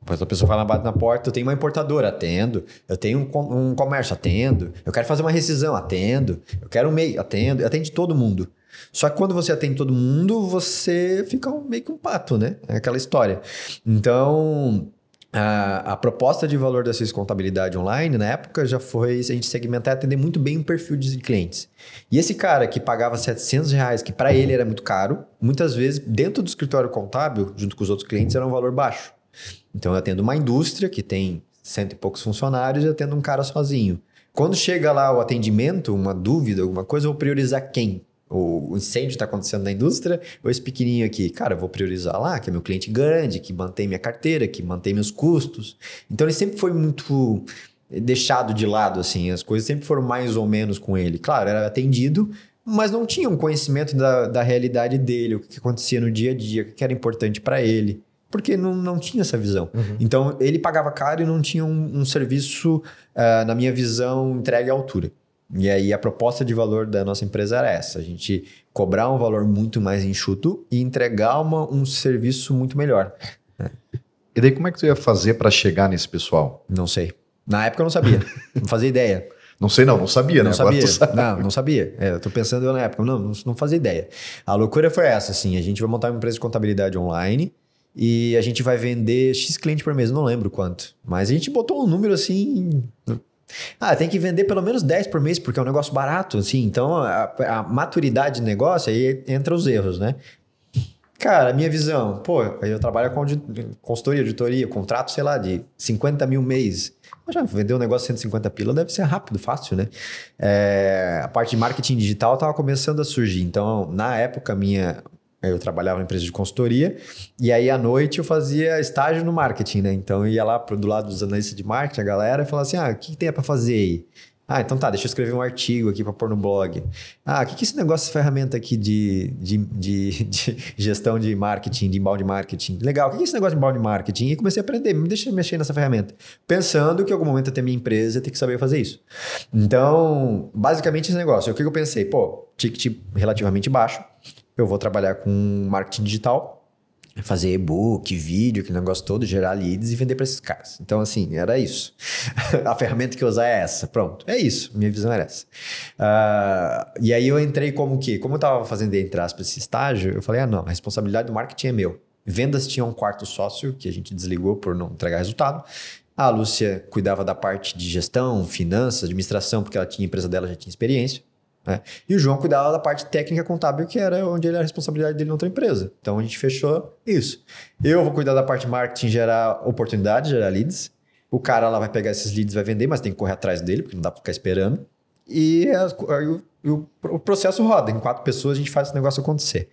Depois a pessoa lá, bate na porta, eu tenho uma importadora, atendo. Eu tenho um, um comércio, atendo. Eu quero fazer uma rescisão, atendo. Eu quero um meio, atendo. Atende todo mundo. Só que quando você atende todo mundo, você fica meio que um pato, né? É aquela história. Então, a, a, proposta de valor da CIS Contabilidade Online, na época, já foi a gente segmentar e atender muito bem o perfil de clientes. E esse cara que pagava 700 reais, que para ele era muito caro, muitas vezes, dentro do escritório contábil, junto com os outros clientes, era um valor baixo. Então, eu atendo uma indústria que tem cento e poucos funcionários e atendo um cara sozinho. Quando chega lá o atendimento, uma dúvida, alguma coisa, eu vou priorizar quem? O incêndio está acontecendo na indústria, ou esse pequenininho aqui, cara, eu vou priorizar lá, que é meu cliente grande, que mantém minha carteira, que mantém meus custos. Então ele sempre foi muito deixado de lado, assim, as coisas sempre foram mais ou menos com ele. Claro, era atendido, mas não tinha um conhecimento da, da realidade dele, o que acontecia no dia a dia, o que era importante para ele. Porque não, não tinha essa visão. Uhum. Então, ele pagava caro e não tinha um, um serviço, uh, na minha visão, entregue à altura. E aí a proposta de valor da nossa empresa era essa: a gente cobrar um valor muito mais enxuto e entregar uma, um serviço muito melhor. E daí como é que tu ia fazer para chegar nesse pessoal? Não sei. Na época eu não sabia, não fazia ideia. <laughs> Não sei não, não sabia, não né? Sabia. Não, não sabia. É, eu tô pensando eu na época, não, não, não fazia ideia. A loucura foi essa, assim, a gente vai montar uma empresa de contabilidade online e a gente vai vender X cliente por mês, não lembro quanto. Mas a gente botou um número assim, ah, tem que vender pelo menos 10 por mês, porque é um negócio barato, assim. Então, a, a maturidade de negócio, aí entra os erros, né? Cara, minha visão, pô, eu trabalho com consultoria, auditoria, contrato, sei lá, de 50 mil mês. Mas já vender um negócio de 150 pila deve ser rápido, fácil, né? É, a parte de marketing digital estava começando a surgir. Então, na época, minha, eu trabalhava em empresa de consultoria e aí à noite eu fazia estágio no marketing, né? Então eu ia lá pro, do lado dos analistas de marketing, a galera, e falava assim: ah, o que, que tem para fazer aí? Ah, então tá, deixa eu escrever um artigo aqui para pôr no blog. Ah, o que, que esse negócio, essa ferramenta aqui de, de, de, de gestão de marketing, de inbound marketing? Legal, o que, que é esse negócio de inbound marketing? E comecei a aprender, me deixa mexer nessa ferramenta. Pensando que em algum momento eu minha empresa, ter que saber fazer isso. Então, basicamente esse negócio. O que eu pensei? Pô, ticket relativamente baixo eu vou trabalhar com marketing digital, fazer e-book, vídeo, aquele negócio todo, gerar leads e vender para esses caras. Então, assim, era isso. <laughs> a ferramenta que eu usar é essa. Pronto, é isso. Minha visão era essa. Uh, e aí eu entrei como que? Como eu estava fazendo entre aspas esse estágio, eu falei, ah, não, a responsabilidade do marketing é meu. Vendas tinha um quarto sócio que a gente desligou por não entregar resultado. A Lúcia cuidava da parte de gestão, finanças, administração, porque ela tinha a empresa dela, já tinha experiência. Né? E o João cuidava da parte técnica contábil, que era onde ele era a responsabilidade dele na outra empresa. Então a gente fechou isso. Eu vou cuidar da parte marketing, gerar oportunidades, gerar leads. O cara lá vai pegar esses leads, vai vender, mas tem que correr atrás dele, porque não dá para ficar esperando. E, as, o, o, processo roda. Em quatro pessoas a gente faz esse negócio acontecer.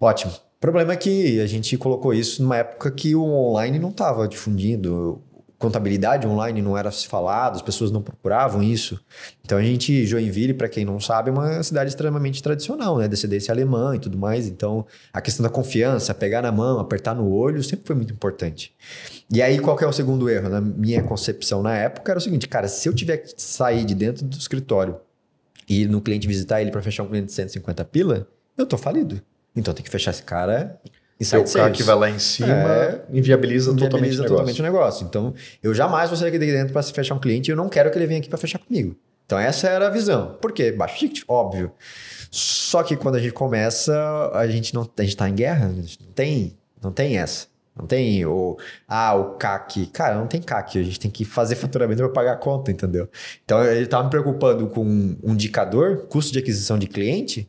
Ótimo. O problema é que a gente colocou isso numa época que o online não estava difundindo contabilidade online não era falado, as pessoas não procuravam isso. Então a gente, Joinville, para quem não sabe, é uma cidade extremamente tradicional, né? Descendência alemã e tudo mais. Então a questão da confiança, pegar na mão, apertar no olho, sempre foi muito importante. E aí qual é o segundo erro? Na minha concepção na época era o seguinte, cara, se eu tiver que sair de dentro do escritório e ir no cliente visitar ele para fechar um cliente de 150 pila, eu tô falido. Então tem que fechar esse cara Insight o cara que vai lá em cima é, inviabiliza, inviabiliza totalmente, totalmente o negócio. Então, eu jamais vou sair aqui dentro para fechar um cliente e eu não quero que ele venha aqui para fechar comigo. Então, essa era a visão. Por quê? Baixo ticket, óbvio. Só que quando a gente começa, a gente não a gente tá em guerra, não tem, não tem essa. Não tem o ah, o CAC. Cara, não tem CAC, a gente tem que fazer faturamento para pagar a conta, entendeu? Então, ele estava me preocupando com um indicador, custo de aquisição de cliente,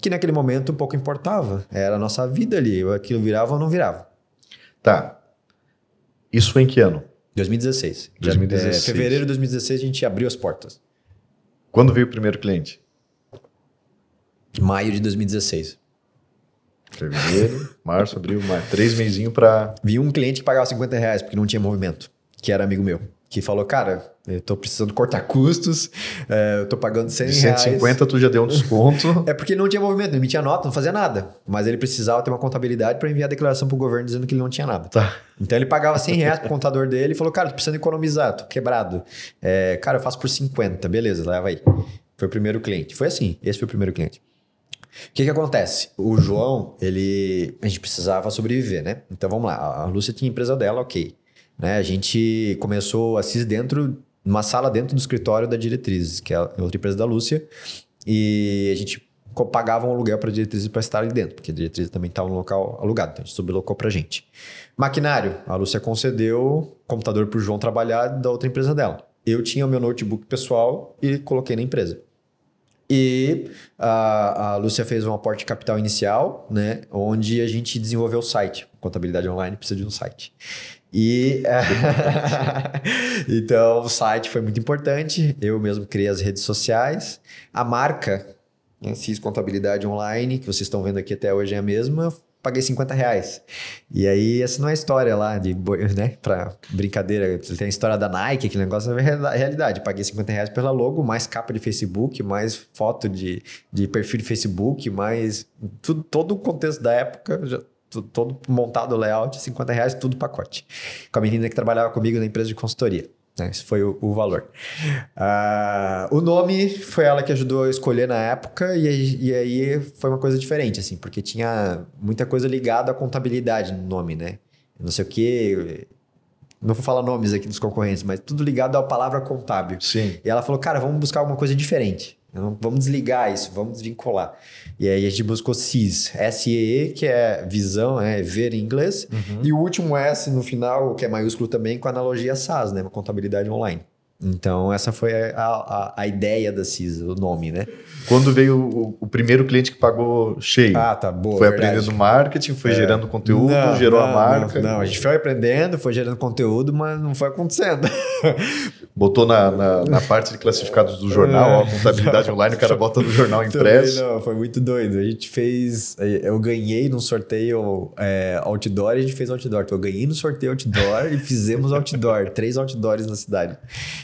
que naquele momento um pouco importava. Era a nossa vida ali. Aquilo virava ou não virava. Tá. Isso foi em que ano? 2016. 2016. Já, é, fevereiro de 2016 a gente abriu as portas. Quando veio o primeiro cliente? Maio de 2016. Fevereiro, <laughs> março, abril, maio. Três meizinhos para. Vi um cliente que pagava 50 reais porque não tinha movimento, que era amigo meu que falou, cara, eu tô precisando cortar custos, é, eu tô pagando 100 De 150 reais. tu já deu um desconto. <laughs> é porque ele não tinha movimento, não emitia nota, não fazia nada. Mas ele precisava ter uma contabilidade para enviar a declaração pro governo dizendo que ele não tinha nada. Tá. Então ele pagava 100 reais pro contador dele e falou, cara, tô precisando economizar, tô quebrado. É, cara, eu faço por 50, beleza, leva aí. Foi o primeiro cliente. Foi assim, esse foi o primeiro cliente. O que que acontece? O João, ele... A gente precisava sobreviver, né? Então vamos lá, a Lúcia tinha empresa dela, ok. Né? A gente começou a CIS dentro, numa sala dentro do escritório da Diretrizes, que é outra empresa da Lúcia, e a gente pagavam aluguel para a diretriz para estar ali dentro, porque a diretriz também estava no local alugado, então a gente sublocou para gente. Maquinário, a Lúcia concedeu computador para o João trabalhar da outra empresa dela. Eu tinha o meu notebook pessoal e coloquei na empresa. E a, a Lúcia fez um aporte de capital inicial, né? Onde a gente desenvolveu o site. Contabilidade online precisa de um site. E <laughs> então o site foi muito importante. Eu mesmo criei as redes sociais. A marca, né, CIS Contabilidade Online, que vocês estão vendo aqui até hoje é a mesma, paguei 50 reais. E aí, essa não é história lá de, né, pra brincadeira. Tem a história da Nike, aquele negócio é realidade. Paguei 50 reais pela logo, mais capa de Facebook, mais foto de, de perfil de Facebook, mais tudo, todo o contexto da época, já, todo montado o layout, 50 reais, tudo pacote. Com a menina que trabalhava comigo na empresa de consultoria. Né? Esse foi o, o valor. Uh, o nome foi ela que ajudou a escolher na época, e, e, aí foi uma coisa diferente, assim, porque tinha muita coisa ligada à contabilidade no nome, né? Não sei o que. Não vou falar nomes aqui dos concorrentes, mas tudo ligado à palavra contábil. Sim. E ela falou, cara, vamos buscar alguma coisa diferente. Vamos desligar isso, vamos desvincular. E aí a gente buscou SIS, S-E-E, que é visão, é ver em inglês. Uhum. E o último S no final, que é maiúsculo também, com a analogia SAS, né? Uma contabilidade online. Então, essa foi a, a, a, ideia da CISA, o nome, né? Quando veio o, o, primeiro cliente que pagou cheio? Ah, tá, boa. Foi verdade. aprendendo marketing, foi é. gerando conteúdo, não, gerou não, a marca. Não, não, a gente foi aprendendo, foi gerando conteúdo, mas não foi acontecendo. <laughs> Botou na, na, na parte de classificados do jornal, ó, contabilidade <laughs> online, o cara bota no jornal <laughs> impresso. Também não, foi muito doido. A gente fez. Eu ganhei num sorteio é, outdoor e a gente fez outdoor. Então, eu ganhei no sorteio outdoor e fizemos outdoor. três outdoors na cidade.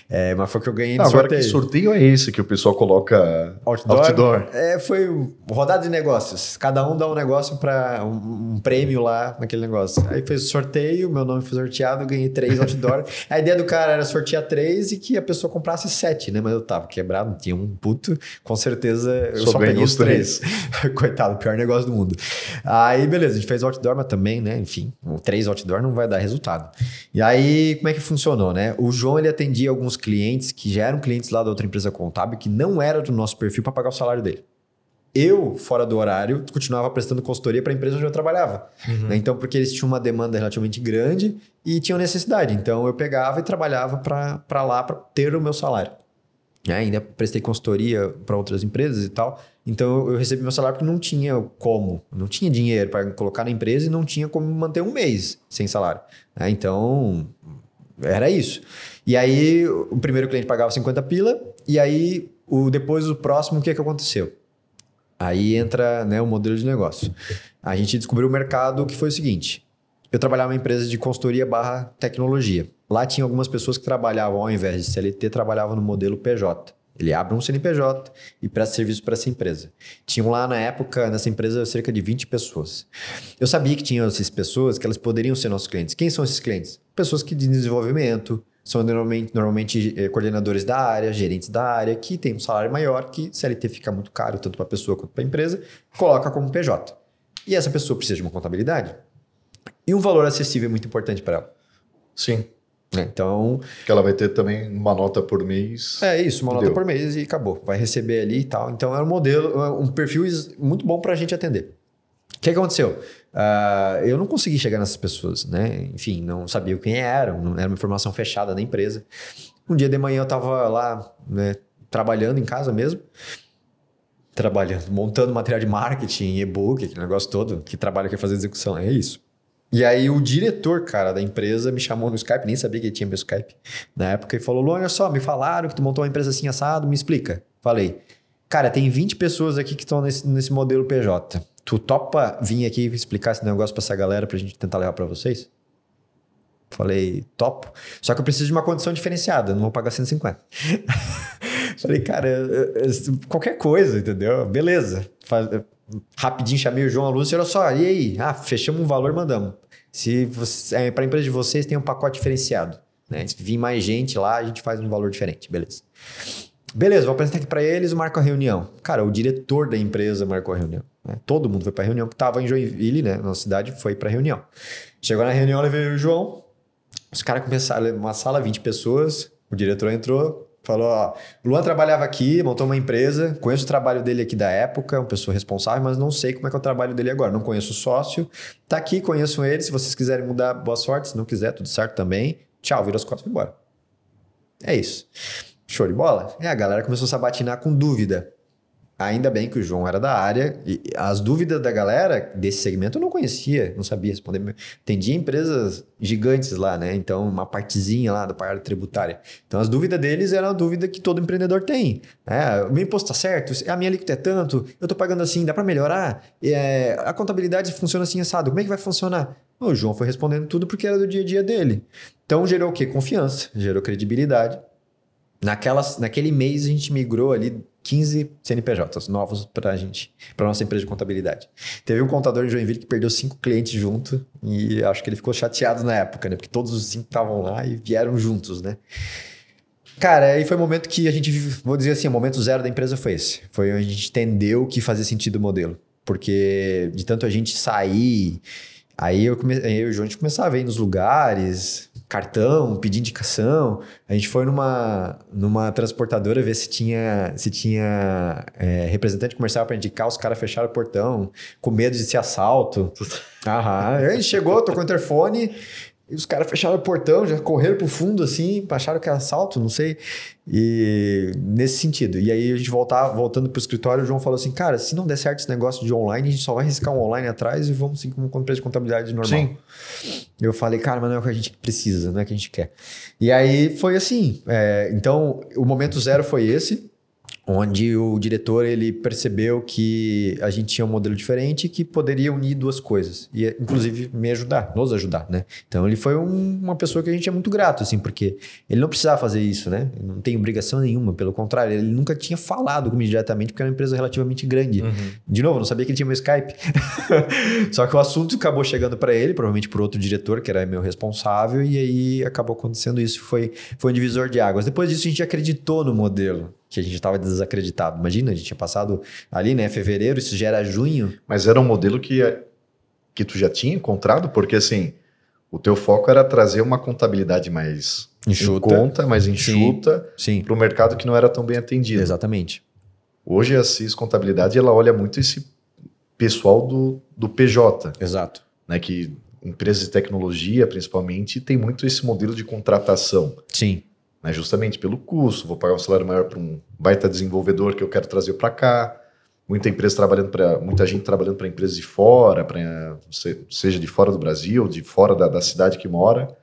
É, mas foi que eu ganhei Agora, sorteio. que sorteio é esse que o pessoal coloca outdoor? outdoor? É, foi rodada de negócios. Cada um dá um negócio para um, um, prêmio lá naquele negócio. Aí fez o sorteio, meu nome foi sorteado, ganhei três outdoor. <laughs> a ideia do cara era sortear três e que a pessoa comprasse sete, né? Mas eu tava quebrado, tinha um puto, com certeza eu só, só peguei os três. três. <laughs> Coitado, pior negócio do mundo. Aí, beleza, a gente fez outdoor, mas também, né? Enfim, três outdoor não vai dar resultado. E aí, como é que funcionou, né? O João, ele atendia alguns clientes que já eram clientes lá da outra empresa contábil, que não era do nosso perfil para pagar o salário dele. Eu, fora do horário, continuava prestando consultoria para a empresa onde eu trabalhava. Uhum. Né? Então, porque eles tinham uma demanda relativamente grande e tinham necessidade. Então, eu pegava e trabalhava para lá para ter o meu salário. E ainda prestei consultoria para outras empresas e tal. Então, eu recebi meu salário porque não tinha como, não tinha dinheiro para colocar na empresa e não tinha como manter um mês sem salário. Né? Então, era isso. E aí, o primeiro cliente pagava 50 pila, e aí, o, depois o próximo, o que, que aconteceu? Aí entra né, o modelo de negócio. A gente descobriu o mercado que foi o seguinte: eu trabalhava em uma empresa de consultoria barra tecnologia. Lá tinha algumas pessoas que trabalhavam, ao invés de CLT, trabalhavam no modelo PJ. Ele abre um CNPJ e presta serviço para essa empresa. Tinham lá na época, nessa empresa, cerca de 20 pessoas. Eu sabia que tinham essas pessoas que elas poderiam ser nossos clientes. Quem são esses clientes? Pessoas que de desenvolvimento, são normalmente, normalmente eh, coordenadores da área, gerentes da área, que têm um salário maior, que CLT fica muito caro, tanto para a pessoa quanto para a empresa, coloca como PJ. E essa pessoa precisa de uma contabilidade. E um valor acessível é muito importante para ela. Sim. É, então. Que ela vai ter também uma nota por mês. É isso, uma nota deu. por mês e acabou. Vai receber ali e tal. Então era um modelo, um perfil muito bom para a gente atender. O que aconteceu? Uh, eu não consegui chegar nessas pessoas, né? Enfim, não sabia quem eram, não era uma informação fechada da empresa. Um dia de manhã eu estava lá, né, trabalhando em casa mesmo, trabalhando, montando material de marketing, e-book, aquele negócio todo, que trabalha que fazer execução, é isso. E aí o diretor, cara, da empresa me chamou no Skype, nem sabia que ele tinha meu Skype na época, e falou: Lu, olha só, me falaram que tu montou uma empresa assim assado, me explica. Falei, cara, tem 20 pessoas aqui que estão nesse, nesse modelo PJ. Tu topa vir aqui explicar esse negócio pra essa galera pra gente tentar levar pra vocês? Falei, topo. Só que eu preciso de uma condição diferenciada, não vou pagar 150. <laughs> Falei, cara, qualquer coisa, entendeu? Beleza. Rapidinho chamei o João Lúcio, olha só, e aí? Ah, fechamos um valor, mandamos. Se é, para a empresa de vocês tem um pacote diferenciado. Né? Se vir mais gente lá, a gente faz um valor diferente, beleza. Beleza, vou apresentar aqui para eles, marco a reunião. Cara, o diretor da empresa marcou a reunião. Né? Todo mundo foi para a reunião, que estava em Joinville, né? Na cidade, foi para a reunião. Chegou na reunião, levei o João. Os caras começaram, uma sala, 20 pessoas. O diretor entrou, Falou, ó, Luan trabalhava aqui, montou uma empresa, conheço o trabalho dele aqui da época, uma pessoa responsável, mas não sei como é que é o trabalho dele agora. Não conheço o sócio, tá aqui, conheço ele. Se vocês quiserem mudar, boa sorte. Se não quiser, tudo certo também. Tchau, vira as costas e embora. É isso. Show de bola? É, a galera começou a sabatinar com dúvida. Ainda bem que o João era da área e as dúvidas da galera desse segmento eu não conhecia, não sabia responder. Atendia empresas gigantes lá, né? Então, uma partezinha lá da parte tributária. Então, as dúvidas deles eram a dúvida que todo empreendedor tem. É, o meu imposto tá certo? A minha alíquota é tanto? Eu tô pagando assim, dá para melhorar? É, a contabilidade funciona assim assado, como é que vai funcionar? O João foi respondendo tudo porque era do dia a dia dele. Então, gerou o quê? Confiança, gerou credibilidade. Naquelas, naquele mês, a gente migrou ali 15 CNPJs novos para a gente, para nossa empresa de contabilidade. Teve um contador em Joinville que perdeu cinco clientes junto e acho que ele ficou chateado na época, né? Porque todos os cinco estavam lá e vieram juntos, né? Cara, aí foi o momento que a gente, vou dizer assim, o momento zero da empresa foi esse. Foi onde a gente entendeu que fazia sentido o modelo. Porque de tanto a gente sair Aí eu, come... aí eu e o João, a gente começava a ir nos lugares, cartão, pedir indicação. A gente foi numa, numa transportadora ver se tinha, se tinha é, representante comercial para indicar, os caras fecharam o portão, com medo de ser assalto. <laughs> Aham. Aí a gente chegou, tocou o interfone, e os caras fecharam o portão, já correram pro fundo assim, acharam que era assalto, não sei. E nesse sentido. E aí a gente voltar, voltando pro escritório, o João falou assim: cara, se não der certo esse negócio de online, a gente só vai riscar um online atrás e vamos seguir com empresa de contabilidade normal. Sim. Eu falei, cara, mas não é o que a gente precisa, não é o que a gente quer. E aí foi assim. É, então, o momento zero foi esse onde o diretor ele percebeu que a gente tinha um modelo diferente que poderia unir duas coisas e inclusive me ajudar, nos ajudar, né? Então ele foi um, uma pessoa que a gente é muito grato assim, porque ele não precisava fazer isso, né? Não tem obrigação nenhuma, pelo contrário, ele nunca tinha falado comigo diretamente porque era uma empresa relativamente grande. Uhum. De novo, não sabia que ele tinha meu Skype. <laughs> Só que o assunto acabou chegando para ele, provavelmente por outro diretor que era meu responsável e aí acabou acontecendo isso, foi foi um divisor de águas. Depois disso a gente acreditou no modelo que a gente estava desacreditado. Imagina, a gente tinha passado ali, né, fevereiro, isso já era junho. Mas era um modelo que, que tu já tinha encontrado? Porque, assim, o teu foco era trazer uma contabilidade mais enxuta, em conta, mais enxuta, para o mercado que não era tão bem atendido. Exatamente. Hoje a CIS Contabilidade, ela olha muito esse pessoal do, do PJ. Exato. Né, que empresas de tecnologia, principalmente, tem muito esse modelo de contratação. Sim né? justamente pelo custo. Vou pagar um salário maior para um baita desenvolvedor que eu quero trazer para cá. Muita empresa trabalhando para muita gente trabalhando para empresas de fora, pra, seja de fora do Brasil, de fora da, da cidade que mora.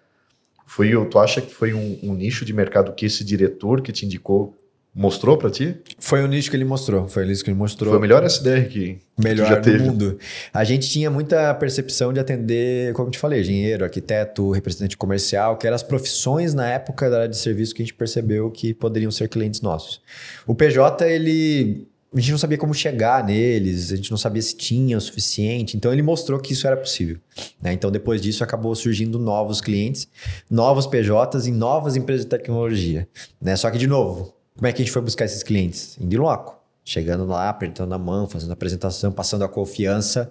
Foi, tu acha que foi um, um nicho de mercado que esse diretor que te indicou mostrou para ti? Foi o nicho que ele mostrou. Foi o nicho que ele mostrou. Foi o melhor SDR que, melhor já teve. do mundo. A gente tinha muita percepção de atender, como eu te falei, engenheiro, arquiteto, representante comercial, que eram as profissões na época da área de serviço que a gente percebeu que poderiam ser clientes nossos. O PJ, ele a gente não sabia como chegar neles, a gente não sabia se tinha o suficiente. Então ele mostrou que isso era possível. Né? Então depois disso acabou surgindo novos clientes, novos PJs e novas empresas de tecnologia. Né? Só que, de novo, como é que a gente foi buscar esses clientes? Indo loco. Chegando lá, apertando a mão, fazendo a apresentação, passando a confiança.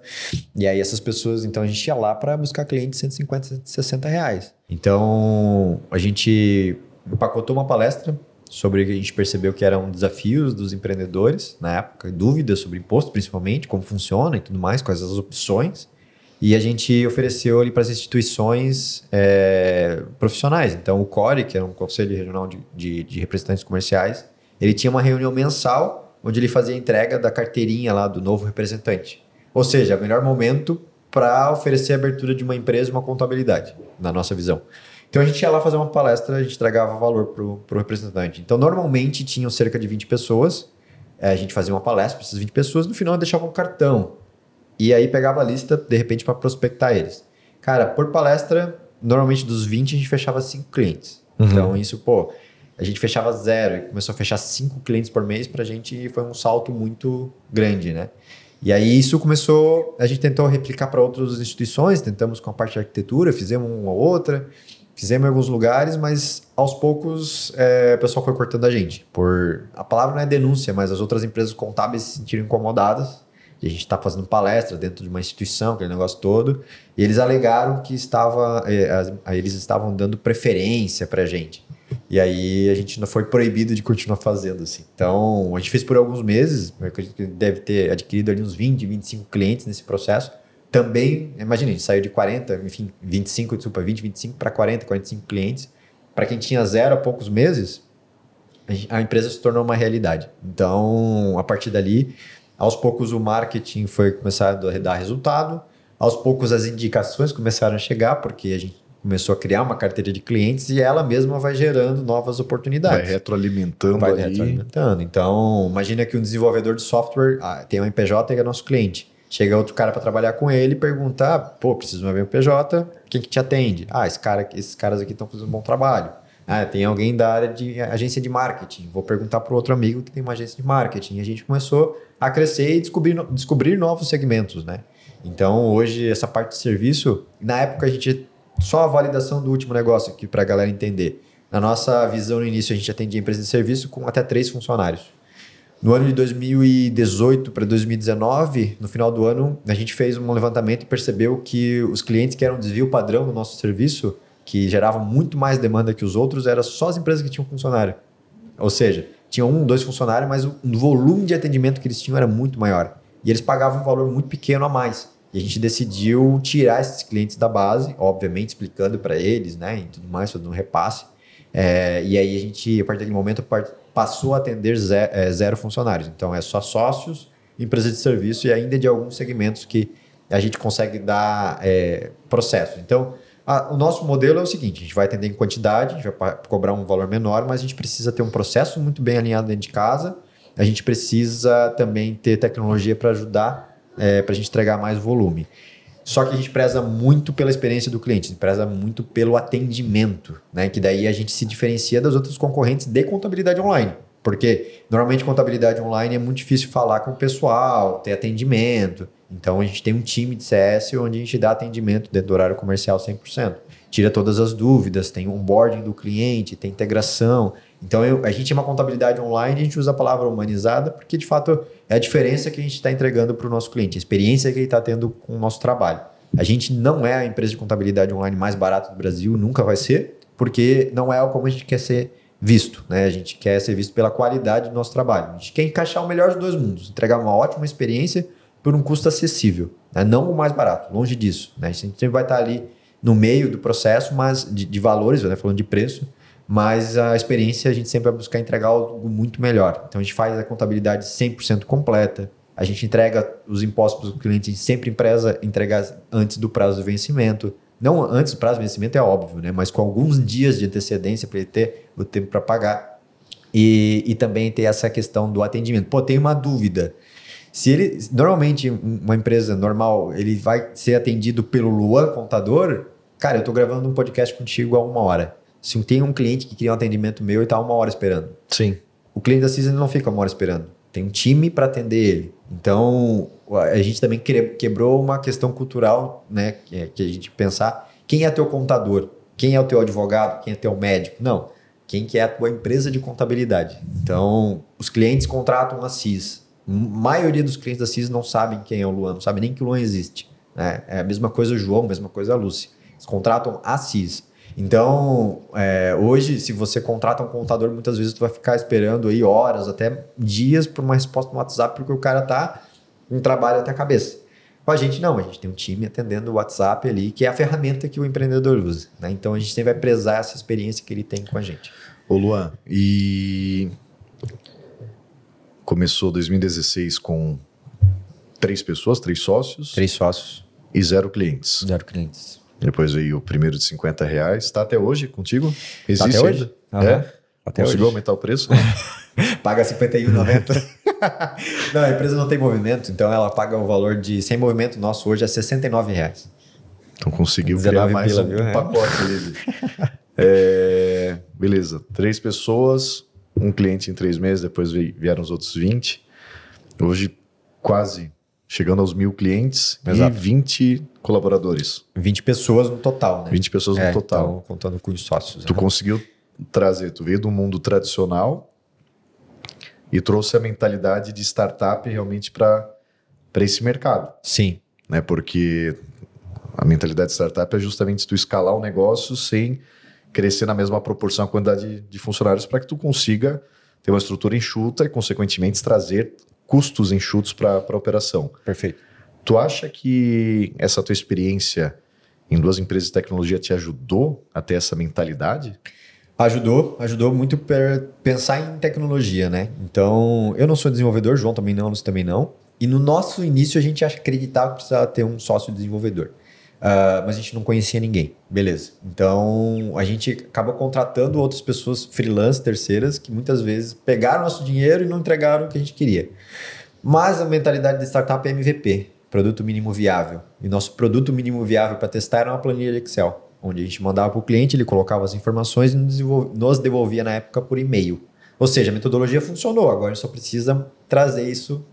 E aí essas pessoas, então a gente ia lá para buscar clientes de 150, 160 reais. Então a gente empacotou uma palestra sobre o que a gente percebeu que eram desafios dos empreendedores na época, dúvidas sobre imposto principalmente, como funciona e tudo mais, quais as opções. E a gente ofereceu ali para as instituições é, profissionais. Então, o CORE, que era um Conselho Regional de, de, de, Representantes Comerciais, ele tinha uma reunião mensal onde ele fazia a entrega da carteirinha lá do novo representante. Ou seja, o melhor momento para oferecer a abertura de uma empresa uma contabilidade, na nossa visão. Então, a gente ia lá fazer uma palestra, a gente entregava valor para o representante. Então, normalmente tinham cerca de 20 pessoas, é, a gente fazia uma palestra para essas 20 pessoas, no final deixava um cartão e aí pegava a lista, de repente, para prospectar eles. Cara, por palestra, normalmente dos 20 a gente fechava 5 clientes. Uhum. Então, isso, pô, a gente fechava zero e começou a fechar 5 clientes por mês pra gente foi um salto muito grande, né? E aí isso começou, a gente tentou replicar para outras instituições, tentamos com a parte de arquitetura, fizemos uma ou outra, fizemos em alguns lugares, mas aos poucos é, o pessoal foi cortando a gente. Por a palavra não é denúncia, mas as outras empresas contábeis se sentiram incomodadas a gente está fazendo palestra dentro de uma instituição, aquele negócio todo, e eles alegaram que estava, eh, eles estavam dando preferência para a gente. E aí a gente não foi proibido de continuar fazendo, assim. Então, a gente fez por alguns meses, eu acredito que deve ter adquirido ali uns 20, 25 clientes nesse processo. Também, imagina, a gente saiu de 40, enfim, 25, desculpa, 20, 25 para 40, 45 clientes. Para quem tinha zero há poucos meses, a empresa se tornou uma realidade. Então, a partir dali, aos poucos o marketing foi começando a dar resultado, aos poucos as indicações começaram a chegar, porque a gente começou a criar uma carteira de clientes e ela mesma vai gerando novas oportunidades. Vai retroalimentando vai ali. retroalimentando. Então, imagina que um desenvolvedor de software ah, tem um MPJ e é nosso cliente. Chega outro cara para trabalhar com ele e pergunta: ah, pô, preciso de uma MPJ, quem que te atende? Ah, esse cara, esses caras aqui estão fazendo um bom trabalho. Ah, tem alguém da área de agência de marketing. Vou perguntar para outro amigo que tem uma agência de marketing. E a gente começou a crescer e descobrir, descobrir novos segmentos, né? Então, hoje, essa parte de serviço, na época a gente só a validação do último negócio aqui para a galera entender. Na nossa visão no início, a gente atendia empresa de serviço com até três funcionários. No ano de 2018 para 2019, no final do ano, a gente fez um levantamento e percebeu que os clientes que eram desvio padrão no nosso serviço, que geravam muito mais demanda que os outros, eram só as empresas que tinham funcionário. Ou seja, tinham um, dois funcionários, mas o volume de atendimento que eles tinham era muito maior. E eles pagavam um valor muito pequeno a mais. E a gente decidiu tirar esses clientes da base, obviamente explicando para eles, né, e tudo mais, fazendo um repasse. É, e aí a gente, a partir daquele momento, passou a atender zero, é, zero funcionários. Então é só sócios, empresas de serviço e ainda de alguns segmentos que a gente consegue dar é, processo. Então, o nosso modelo é o seguinte: a gente vai atender em quantidade, a gente vai cobrar um valor menor, mas a gente precisa ter um processo muito bem alinhado dentro de casa. A gente precisa também ter tecnologia para ajudar é, para a gente entregar mais volume. Só que a gente preza muito pela experiência do cliente, a gente preza muito pelo atendimento, né? Que daí a gente se diferencia das outras concorrentes de contabilidade online. Porque normalmente contabilidade online é muito difícil falar com o pessoal, ter atendimento. Então a gente tem um time de CS onde a gente dá atendimento dentro do horário comercial 100%. Tira todas as dúvidas, tem onboarding do cliente, tem integração. Então eu, a gente é uma contabilidade online, a gente usa a palavra humanizada porque de fato é a diferença que a gente está entregando para o nosso cliente, a experiência que ele está tendo com o nosso trabalho. A gente não é a empresa de contabilidade online mais barata do Brasil, nunca vai ser, porque não é como a gente quer ser visto. Né? A gente quer ser visto pela qualidade do nosso trabalho. A gente quer encaixar o melhor dos dois mundos, entregar uma ótima experiência por um custo acessível, né? não o mais barato, longe disso. Né? A gente sempre vai estar ali no meio do processo, mas de, de valores, né? falando de preço, mas a experiência a gente sempre vai buscar entregar algo muito melhor. Então a gente faz a contabilidade 100% completa, a gente entrega os impostos para o cliente, sempre preza entregar antes do prazo de vencimento. Não antes do prazo de vencimento é óbvio, né? mas com alguns dias de antecedência para ele ter o tempo para pagar. E, e também ter essa questão do atendimento. Pô, tem uma dúvida. Se ele normalmente uma empresa normal ele vai ser atendido pelo Luan contador, cara, eu estou gravando um podcast contigo há uma hora. Se tem um cliente que queria um atendimento meu e está uma hora esperando. Sim. O cliente da CISA não fica uma hora esperando. Tem um time para atender ele. Então, a gente também quebrou uma questão cultural, né? Que, é, que a gente pensar quem é teu contador, quem é o teu advogado, quem é teu médico. Não. Quem que é a tua empresa de contabilidade. Então, os clientes contratam a CIS. A maioria dos clientes da CIS não sabem quem é o Luan, não sabem nem que o Luan existe. Né? É a mesma coisa o João, a mesma coisa a Lucy. Eles contratam a CIS. Então, é, hoje, se você contrata um contador, muitas vezes tu vai ficar esperando aí horas, até dias por uma resposta no WhatsApp, porque o cara tá um trabalho até a cabeça. Com a gente não, a gente tem um time atendendo o WhatsApp ali, que é a ferramenta que o empreendedor usa. Né? Então a gente sempre vai prezar essa experiência que ele tem com a gente. Ô Luan, e começou 2016 com três pessoas, três sócios. Três sócios. E zero clientes. Zero clientes. Depois veio o primeiro de 50 reais. Está até hoje contigo? Existe tá até hoje? Uhum. É? Até Conseguiu hoje. aumentar o preço? <laughs> paga 51,90. Não, a empresa não tem movimento, então ela paga o valor de sem movimento nosso hoje é 69 reais. Então conseguiu criar mais pila, um viu? É. pacote ali. <laughs> é, beleza, três pessoas, um cliente em três meses, depois vieram os outros 20. Hoje quase chegando aos mil clientes Exato. e 20 colaboradores. 20 pessoas no total, né? 20 pessoas no é, total. Então, contando com os sócios. Tu né? conseguiu trazer, tu veio do mundo tradicional e trouxe a mentalidade de startup realmente para esse mercado. Sim. Né? Porque a mentalidade de startup é justamente tu escalar o negócio sem crescer na mesma proporção a quantidade de funcionários para que tu consiga ter uma estrutura enxuta e, consequentemente, trazer custos enxutos para a operação. Perfeito. Tu acha que essa tua experiência em duas empresas de tecnologia te ajudou a ter essa mentalidade? Ajudou, ajudou muito para pensar em tecnologia, né? Então, eu não sou desenvolvedor, João também não, Lúcio também não. E no nosso início a gente acreditava que precisava ter um sócio desenvolvedor. Uh, mas a gente não conhecia ninguém. Beleza. Então a gente acaba contratando outras pessoas freelance, terceiras, que muitas vezes pegaram nosso dinheiro e não entregaram o que a gente queria. Mas a mentalidade de startup é MVP produto mínimo viável. E nosso produto mínimo viável para testar era uma planilha de Excel, onde a gente mandava para o cliente, ele colocava as informações e nos devolvia na época por e-mail. Ou seja, a metodologia funcionou, agora a gente só precisa trazer isso,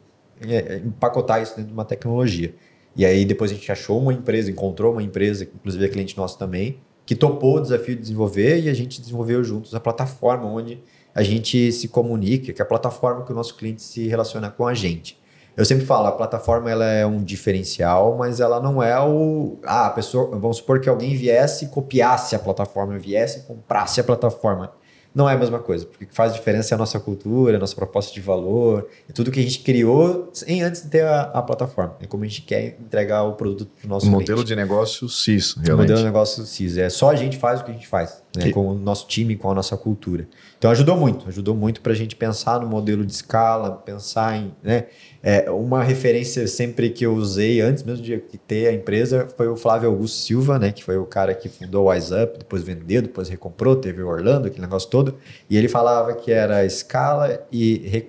é, empacotar isso dentro de uma tecnologia. E aí depois a gente achou uma empresa, encontrou uma empresa, inclusive é cliente nosso também, que topou o desafio de desenvolver e a gente desenvolveu juntos a plataforma onde a gente se comunica, que é a plataforma que o nosso cliente se relaciona com a gente. Eu sempre falo, a plataforma ela é um diferencial, mas ela não é o. Ah, a pessoa. Vamos supor que alguém viesse e copiasse a plataforma, viesse e comprasse a plataforma não é a mesma coisa, porque o que faz diferença é a nossa cultura, a nossa proposta de valor, é tudo que a gente criou em, antes de ter a, a plataforma. É como a gente quer entregar o produto para o nosso o modelo de negócio CIS, realmente. O modelo de negócio CIS. É só a gente faz o que a gente faz, né? Que... com o nosso time, com a nossa cultura. Então ajudou muito, ajudou muito para a gente pensar no modelo de escala, pensar em. Né? É, uma referência sempre que eu usei antes mesmo de ter a empresa foi o Flávio Augusto Silva, né, que foi o cara que fundou o WiseUp, depois vendeu, depois recomprou, teve o Orlando, aquele negócio todo, e ele falava que era escala e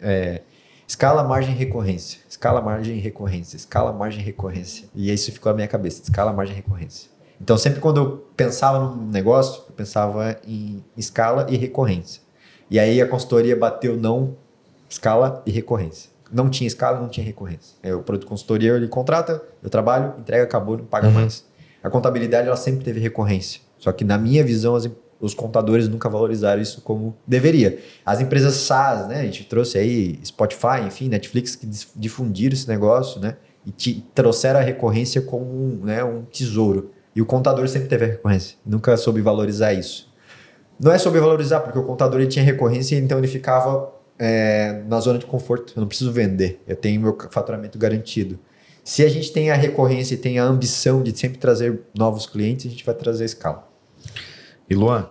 é, escala, margem recorrência, escala, margem e recorrência, escala, margem recorrência. E isso ficou na minha cabeça, escala, margem recorrência. Então sempre quando eu pensava num negócio, eu pensava em escala e recorrência. E aí a consultoria bateu não escala e recorrência não tinha escala, não tinha recorrência. É, o produto consultoria, ele contrata, eu trabalho, entrega, acabou, não paga uhum. mais. A contabilidade, ela sempre teve recorrência. Só que, na minha visão, as, os contadores nunca valorizaram isso como deveria. As empresas SaaS, né? A gente trouxe aí Spotify, enfim, Netflix, que difundiram esse negócio, né? E te, trouxeram a recorrência como um, né, um tesouro. E o contador sempre teve a recorrência. Nunca soube valorizar isso. Não é sobre valorizar, porque o contador ele tinha recorrência, então ele ficava é, na zona de conforto. Eu não preciso vender. Eu tenho meu faturamento garantido. Se a gente tem a recorrência e tem a ambição de sempre trazer novos clientes, a gente vai trazer escala. E Luan,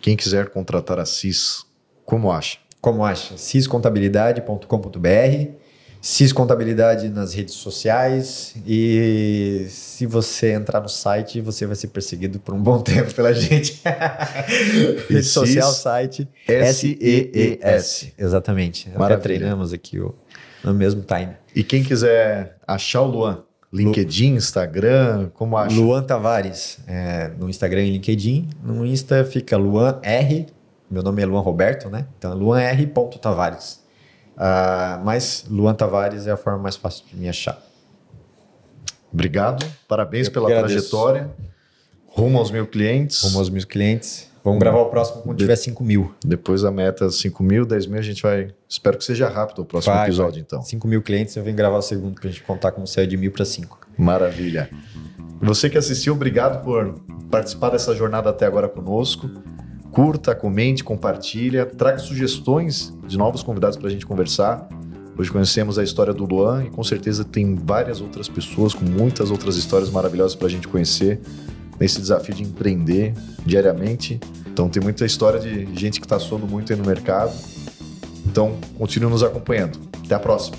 quem quiser contratar a CIS, como acha? Como acha? ciscontabilidade.com.br CIS Contabilidade nas redes sociais e se você entrar no site, você vai ser perseguido por um bom <laughs> tempo pela gente. <laughs> Rede social, site S-E-E-S. Exatamente. Maravilha. Até treinamos aqui o, no mesmo time. E quem quiser achar o Luan, LinkedIn, Instagram, como acha? Luan Tavares, é, no Instagram e LinkedIn. No Insta fica Luan R, meu nome é Luan Roberto, né? Então, Luan R. Tavares. Uh, mas Luan Tavares é a forma mais fácil de me achar. Obrigado, parabéns Eu pela trajetória. Rumo aos mil clientes. Rumo aos mil clientes. Vamos gravar o próximo quando de, tiver 5 mil. Depois a meta 5 mil, 10 mil, a gente vai. Espero que seja rápido o próximo vai, episódio, vai. então. 5 mil clientes, eu venho gravar o segundo para a gente contar como saiu de mil para 5. Maravilha. Você que assistiu, obrigado por participar dessa jornada até agora conosco. Curta, comente, compartilha, traga sugestões de novos convidados para a gente conversar. Hoje conhecemos a história do Luan e com certeza tem várias outras pessoas com muitas outras histórias maravilhosas para a gente conhecer nesse desafio de empreender diariamente. Então tem muita história de gente que está soando muito aí no mercado. Então continue nos acompanhando. Até a próxima.